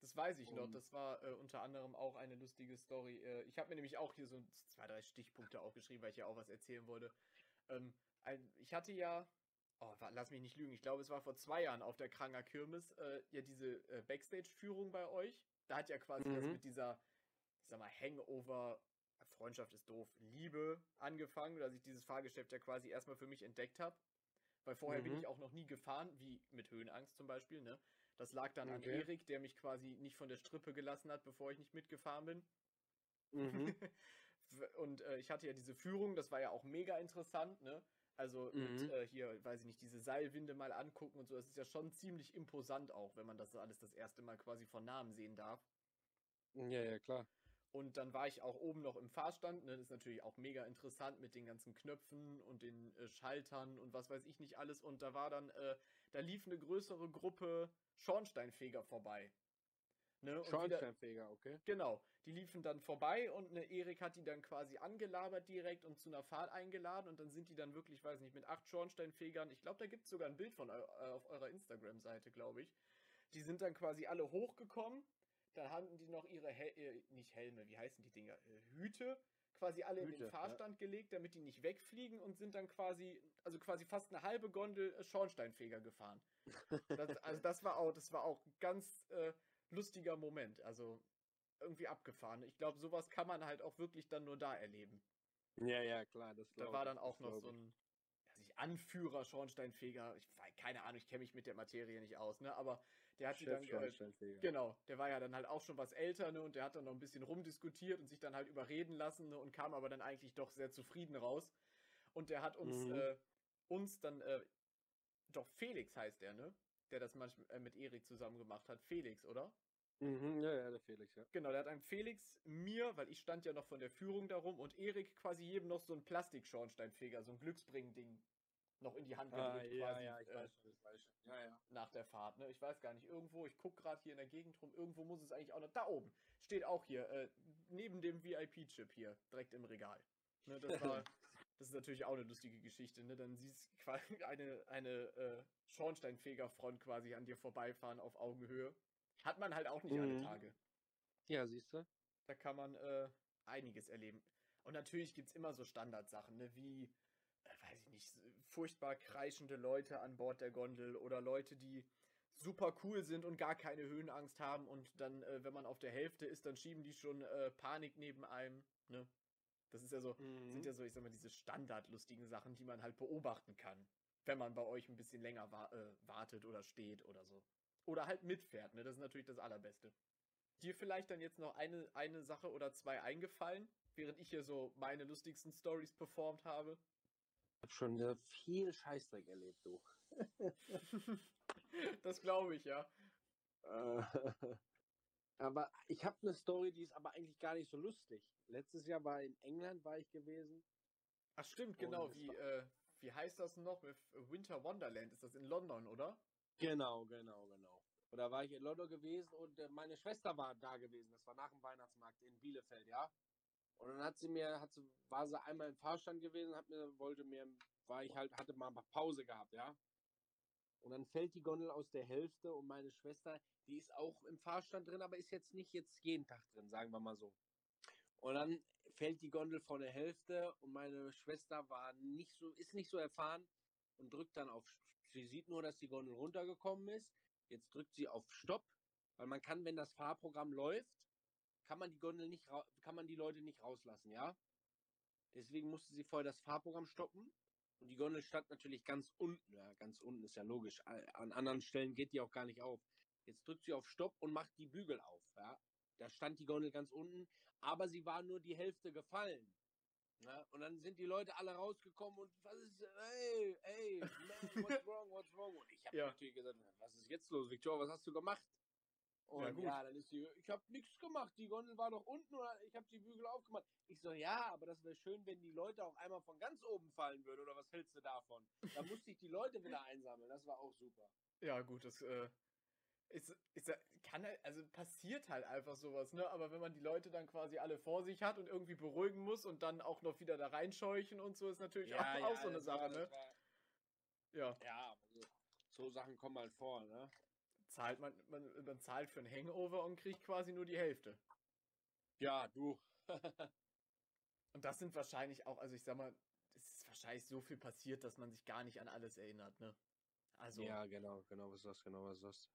Das weiß ich noch. Das war äh, unter anderem auch eine lustige Story. Äh, ich habe mir nämlich auch hier so zwei, drei Stichpunkte aufgeschrieben, weil ich ja auch was erzählen wollte. Ähm, ein, ich hatte ja, oh, lass mich nicht lügen, ich glaube, es war vor zwei Jahren auf der Kranger Kirmes, äh, ja diese äh, Backstage-Führung bei euch. Da hat ja quasi mhm. das mit dieser, ich sag mal, Hangover, Freundschaft ist doof, Liebe angefangen, dass ich dieses Fahrgeschäft ja quasi erstmal für mich entdeckt habe. Weil vorher mhm. bin ich auch noch nie gefahren, wie mit Höhenangst zum Beispiel, ne? Das lag dann okay. an Erik, der mich quasi nicht von der Strippe gelassen hat, bevor ich nicht mitgefahren bin. Mhm. und äh, ich hatte ja diese Führung, das war ja auch mega interessant, ne? Also mhm. mit, äh, hier, weiß ich nicht, diese Seilwinde mal angucken und so, das ist ja schon ziemlich imposant auch, wenn man das alles das erste Mal quasi von Namen sehen darf. Ja, ja, klar. Und dann war ich auch oben noch im Fahrstand. Ne? Das ist natürlich auch mega interessant mit den ganzen Knöpfen und den äh, Schaltern und was weiß ich nicht alles. Und da war dann, äh, da lief eine größere Gruppe Schornsteinfeger vorbei. Ne? Schornsteinfeger, wieder, okay. Genau. Die liefen dann vorbei und ne, Erik hat die dann quasi angelabert direkt und zu einer Fahrt eingeladen und dann sind die dann wirklich, weiß nicht, mit acht Schornsteinfegern. Ich glaube, da gibt es sogar ein Bild von äh, auf eurer Instagram-Seite, glaube ich. Die sind dann quasi alle hochgekommen. Dann hatten die noch ihre, Hel äh, nicht Helme, wie heißen die Dinger? Äh, Hüte quasi alle Hüte, in den Fahrstand ja. gelegt, damit die nicht wegfliegen und sind dann quasi, also quasi fast eine halbe Gondel äh, Schornsteinfeger gefahren. das, also das war auch, das war auch ein ganz äh, lustiger Moment. Also irgendwie abgefahren. Ich glaube, sowas kann man halt auch wirklich dann nur da erleben. Ja, ja, klar. Das da war dann auch noch so ein ich, Anführer Schornsteinfeger. Ich keine Ahnung, ich kenne mich mit der Materie nicht aus, ne? Aber der hat Chef dann äh, genau, der war ja dann halt auch schon was älter, ne? Und der hat dann noch ein bisschen rumdiskutiert und sich dann halt überreden lassen ne? und kam aber dann eigentlich doch sehr zufrieden raus. Und der hat uns mhm. äh, uns dann äh, doch Felix heißt er, ne? Der das manchmal äh, mit Erik zusammen gemacht hat. Felix, oder? Mhm, ja, ja, der Felix, ja. Genau, der hat einem Felix, mir, weil ich stand ja noch von der Führung darum und Erik quasi jedem noch so ein Plastikschornsteinfeger, so ein Glücksbring-Ding noch in die Hand gedrückt ah, ja, quasi. Ja, ich äh, weiß schon, ich weiß schon. Ja, ja. Nach der Fahrt, ne? Ich weiß gar nicht, irgendwo, ich gucke gerade hier in der Gegend rum, irgendwo muss es eigentlich auch noch, da oben, steht auch hier, äh, neben dem VIP-Chip hier, direkt im Regal. Ne, das war, das ist natürlich auch eine lustige Geschichte, ne? Dann siehst du quasi eine, eine äh, Schornsteinfegerfront quasi an dir vorbeifahren auf Augenhöhe. Hat man halt auch nicht mhm. alle Tage. Ja, siehst du. Da kann man äh, einiges erleben. Und natürlich gibt es immer so Standardsachen, ne? wie, äh, weiß ich nicht, furchtbar kreischende Leute an Bord der Gondel oder Leute, die super cool sind und gar keine Höhenangst haben und dann, äh, wenn man auf der Hälfte ist, dann schieben die schon äh, Panik neben einem. Ne? Das ist ja so, mhm. sind ja so, ich sag mal, diese standardlustigen Sachen, die man halt beobachten kann, wenn man bei euch ein bisschen länger wa äh, wartet oder steht oder so. Oder halt mitfährt, ne? Das ist natürlich das Allerbeste. Dir vielleicht dann jetzt noch eine, eine Sache oder zwei eingefallen, während ich hier so meine lustigsten Stories performt habe? Ich hab schon viel Scheißdreck erlebt, du. das glaube ich, ja. Äh, aber ich habe eine Story, die ist aber eigentlich gar nicht so lustig. Letztes Jahr war in England war ich gewesen. Ach stimmt, genau. Wie, äh, wie heißt das noch? Mit Winter Wonderland ist das in London, oder? Genau, genau, genau. Und da war ich in London gewesen und äh, meine Schwester war da gewesen. Das war nach dem Weihnachtsmarkt in Bielefeld, ja. Und dann hat sie mir, hat sie, war sie einmal im Fahrstand gewesen, hat mir, wollte mir, war ich halt, hatte mal Pause gehabt, ja. Und dann fällt die Gondel aus der Hälfte und meine Schwester, die ist auch im Fahrstand drin, aber ist jetzt nicht jetzt jeden Tag drin, sagen wir mal so. Und dann fällt die Gondel von der Hälfte und meine Schwester war nicht so, ist nicht so erfahren und drückt dann auf, sie sieht nur, dass die Gondel runtergekommen ist. Jetzt drückt sie auf Stopp, weil man kann, wenn das Fahrprogramm läuft, kann man die Gondel nicht, kann man die Leute nicht rauslassen, ja? Deswegen musste sie vorher das Fahrprogramm stoppen. Und die Gondel stand natürlich ganz unten. Ja, ganz unten ist ja logisch. An anderen Stellen geht die auch gar nicht auf. Jetzt drückt sie auf Stopp und macht die Bügel auf. Ja. Da stand die Gondel ganz unten, aber sie war nur die Hälfte gefallen. Ja, und dann sind die Leute alle rausgekommen und was ist, ey, ey, man, what's wrong, what's wrong? Und ich habe ja. natürlich gesagt, was ist jetzt los, Victor, was hast du gemacht? Und ja, gut. ja dann ist die, ich habe nichts gemacht, die Gondel war doch unten oder ich habe die Bügel aufgemacht. Ich so, ja, aber das wäre schön, wenn die Leute auch einmal von ganz oben fallen würden, oder was hältst du davon? Da musste ich die Leute wieder einsammeln, das war auch super. Ja, gut, das, äh, ist, ist, kann halt, also passiert halt einfach sowas, ne? Aber wenn man die Leute dann quasi alle vor sich hat und irgendwie beruhigen muss und dann auch noch wieder da reinscheuchen und so, ist natürlich ja, auch, ja, auch so eine Sache, ne? War, ja. Ja, also, so Sachen kommen halt vor, ne? Zahlt man, man, man zahlt für ein Hangover und kriegt quasi nur die Hälfte. Ja, du. und das sind wahrscheinlich auch, also ich sag mal, es ist wahrscheinlich so viel passiert, dass man sich gar nicht an alles erinnert, ne? Also. Ja, genau, genau, was ist das, genau, was ist das?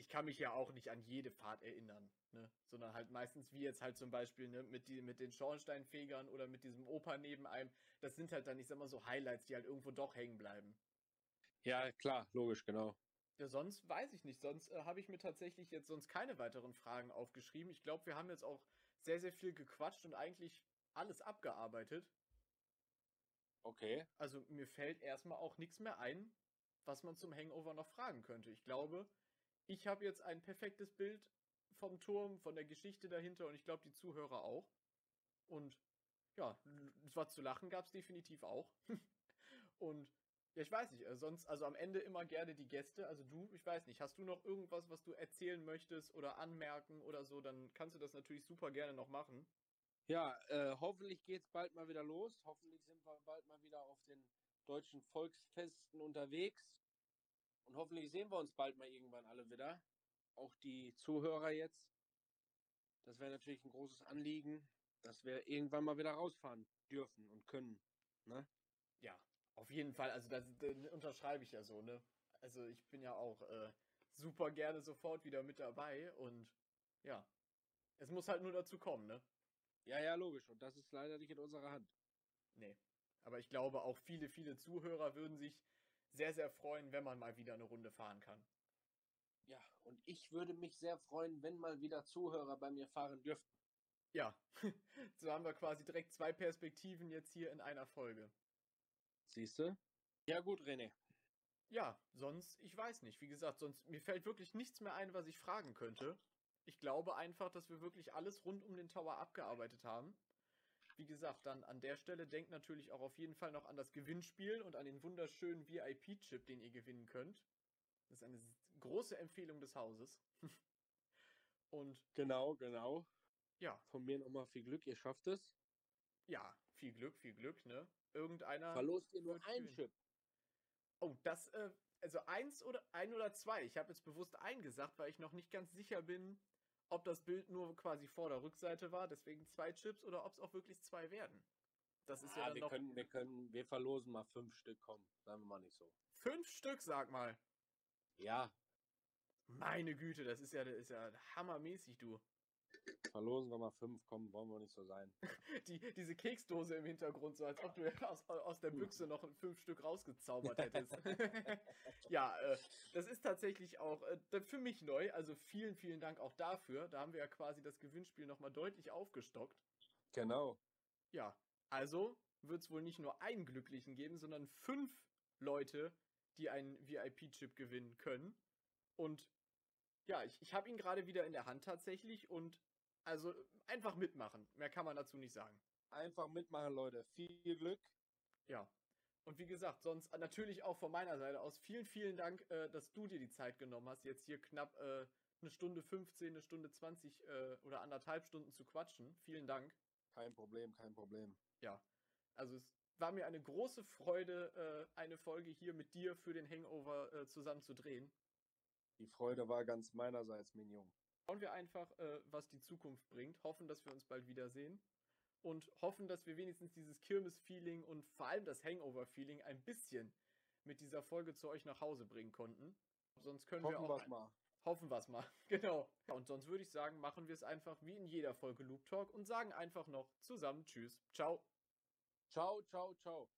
ich kann mich ja auch nicht an jede Fahrt erinnern, ne? Sondern halt meistens wie jetzt halt zum Beispiel ne, mit, die, mit den Schornsteinfegern oder mit diesem Opa neben einem. Das sind halt dann, ich sag mal, so Highlights, die halt irgendwo doch hängen bleiben. Ja, klar, logisch, genau. Ja, sonst weiß ich nicht. Sonst äh, habe ich mir tatsächlich jetzt sonst keine weiteren Fragen aufgeschrieben. Ich glaube, wir haben jetzt auch sehr, sehr viel gequatscht und eigentlich alles abgearbeitet. Okay. Also mir fällt erstmal auch nichts mehr ein, was man zum Hangover noch fragen könnte. Ich glaube, ich habe jetzt ein perfektes Bild vom Turm, von der Geschichte dahinter und ich glaube die Zuhörer auch. Und ja, was zu lachen gab es definitiv auch. und ja, ich weiß nicht, äh, sonst, also am Ende immer gerne die Gäste. Also du, ich weiß nicht, hast du noch irgendwas, was du erzählen möchtest oder anmerken oder so, dann kannst du das natürlich super gerne noch machen. Ja, äh, hoffentlich geht's bald mal wieder los. Hoffentlich sind wir bald mal wieder auf den deutschen Volksfesten unterwegs. Und hoffentlich sehen wir uns bald mal irgendwann alle wieder. Auch die Zuhörer jetzt. Das wäre natürlich ein großes Anliegen, dass wir irgendwann mal wieder rausfahren dürfen und können. Ne? Ja, auf jeden Fall. Also das, das unterschreibe ich ja so, ne? Also ich bin ja auch äh, super gerne sofort wieder mit dabei und ja, es muss halt nur dazu kommen, ne? Ja, ja, logisch. Und das ist leider nicht in unserer Hand. Nee. Aber ich glaube, auch viele, viele Zuhörer würden sich sehr, sehr freuen, wenn man mal wieder eine Runde fahren kann. Ja, und ich würde mich sehr freuen, wenn mal wieder Zuhörer bei mir fahren dürften. Ja, so haben wir quasi direkt zwei Perspektiven jetzt hier in einer Folge. Siehst du? Ja, gut, René. Ja, sonst, ich weiß nicht. Wie gesagt, sonst, mir fällt wirklich nichts mehr ein, was ich fragen könnte. Ich glaube einfach, dass wir wirklich alles rund um den Tower abgearbeitet haben wie gesagt, dann an der Stelle denkt natürlich auch auf jeden Fall noch an das Gewinnspiel und an den wunderschönen VIP-Chip, den ihr gewinnen könnt. Das ist eine große Empfehlung des Hauses. und genau, genau. Ja. Von mir nochmal viel Glück, ihr schafft es. Ja, viel Glück, viel Glück, ne? Irgendeiner. Verlost ihr nur ein Chip. Oh, das, äh, also eins oder ein oder zwei. Ich habe jetzt bewusst eingesagt, weil ich noch nicht ganz sicher bin, ob das Bild nur quasi vor der Rückseite war, deswegen zwei Chips, oder ob es auch wirklich zwei werden. Das ist ah, ja dann wir noch können, wir können, wir verlosen mal fünf Stück, komm, sagen wir mal nicht so. Fünf Stück, sag mal. Ja. Meine Güte, das ist ja, das ist ja hammermäßig, du. Verlosen wir mal fünf, komm, wollen wir nicht so sein. Die, diese Keksdose im Hintergrund, so als ob du aus, aus der Büchse noch fünf Stück rausgezaubert hättest. ja, äh, das ist tatsächlich auch äh, für mich neu. Also vielen, vielen Dank auch dafür. Da haben wir ja quasi das Gewinnspiel nochmal deutlich aufgestockt. Genau. Ja, also wird es wohl nicht nur einen Glücklichen geben, sondern fünf Leute, die einen VIP-Chip gewinnen können. Und ja, ich, ich habe ihn gerade wieder in der Hand tatsächlich und also einfach mitmachen. Mehr kann man dazu nicht sagen. Einfach mitmachen, Leute. Viel Glück. Ja. Und wie gesagt, sonst natürlich auch von meiner Seite aus vielen, vielen Dank, äh, dass du dir die Zeit genommen hast, jetzt hier knapp äh, eine Stunde 15, eine Stunde 20 äh, oder anderthalb Stunden zu quatschen. Vielen Dank. Kein Problem, kein Problem. Ja. Also es war mir eine große Freude, äh, eine Folge hier mit dir für den Hangover äh, zusammen zu drehen. Die Freude war ganz meinerseits, Minion. Schauen wir einfach, äh, was die Zukunft bringt. Hoffen, dass wir uns bald wiedersehen. Und hoffen, dass wir wenigstens dieses Kirmes-Feeling und vor allem das Hangover-Feeling ein bisschen mit dieser Folge zu euch nach Hause bringen konnten. Sonst können hoffen wir auch. mal. Hoffen wir es mal. Genau. Und sonst würde ich sagen, machen wir es einfach wie in jeder Folge Loop Talk und sagen einfach noch zusammen Tschüss. Ciao. Ciao, ciao, ciao.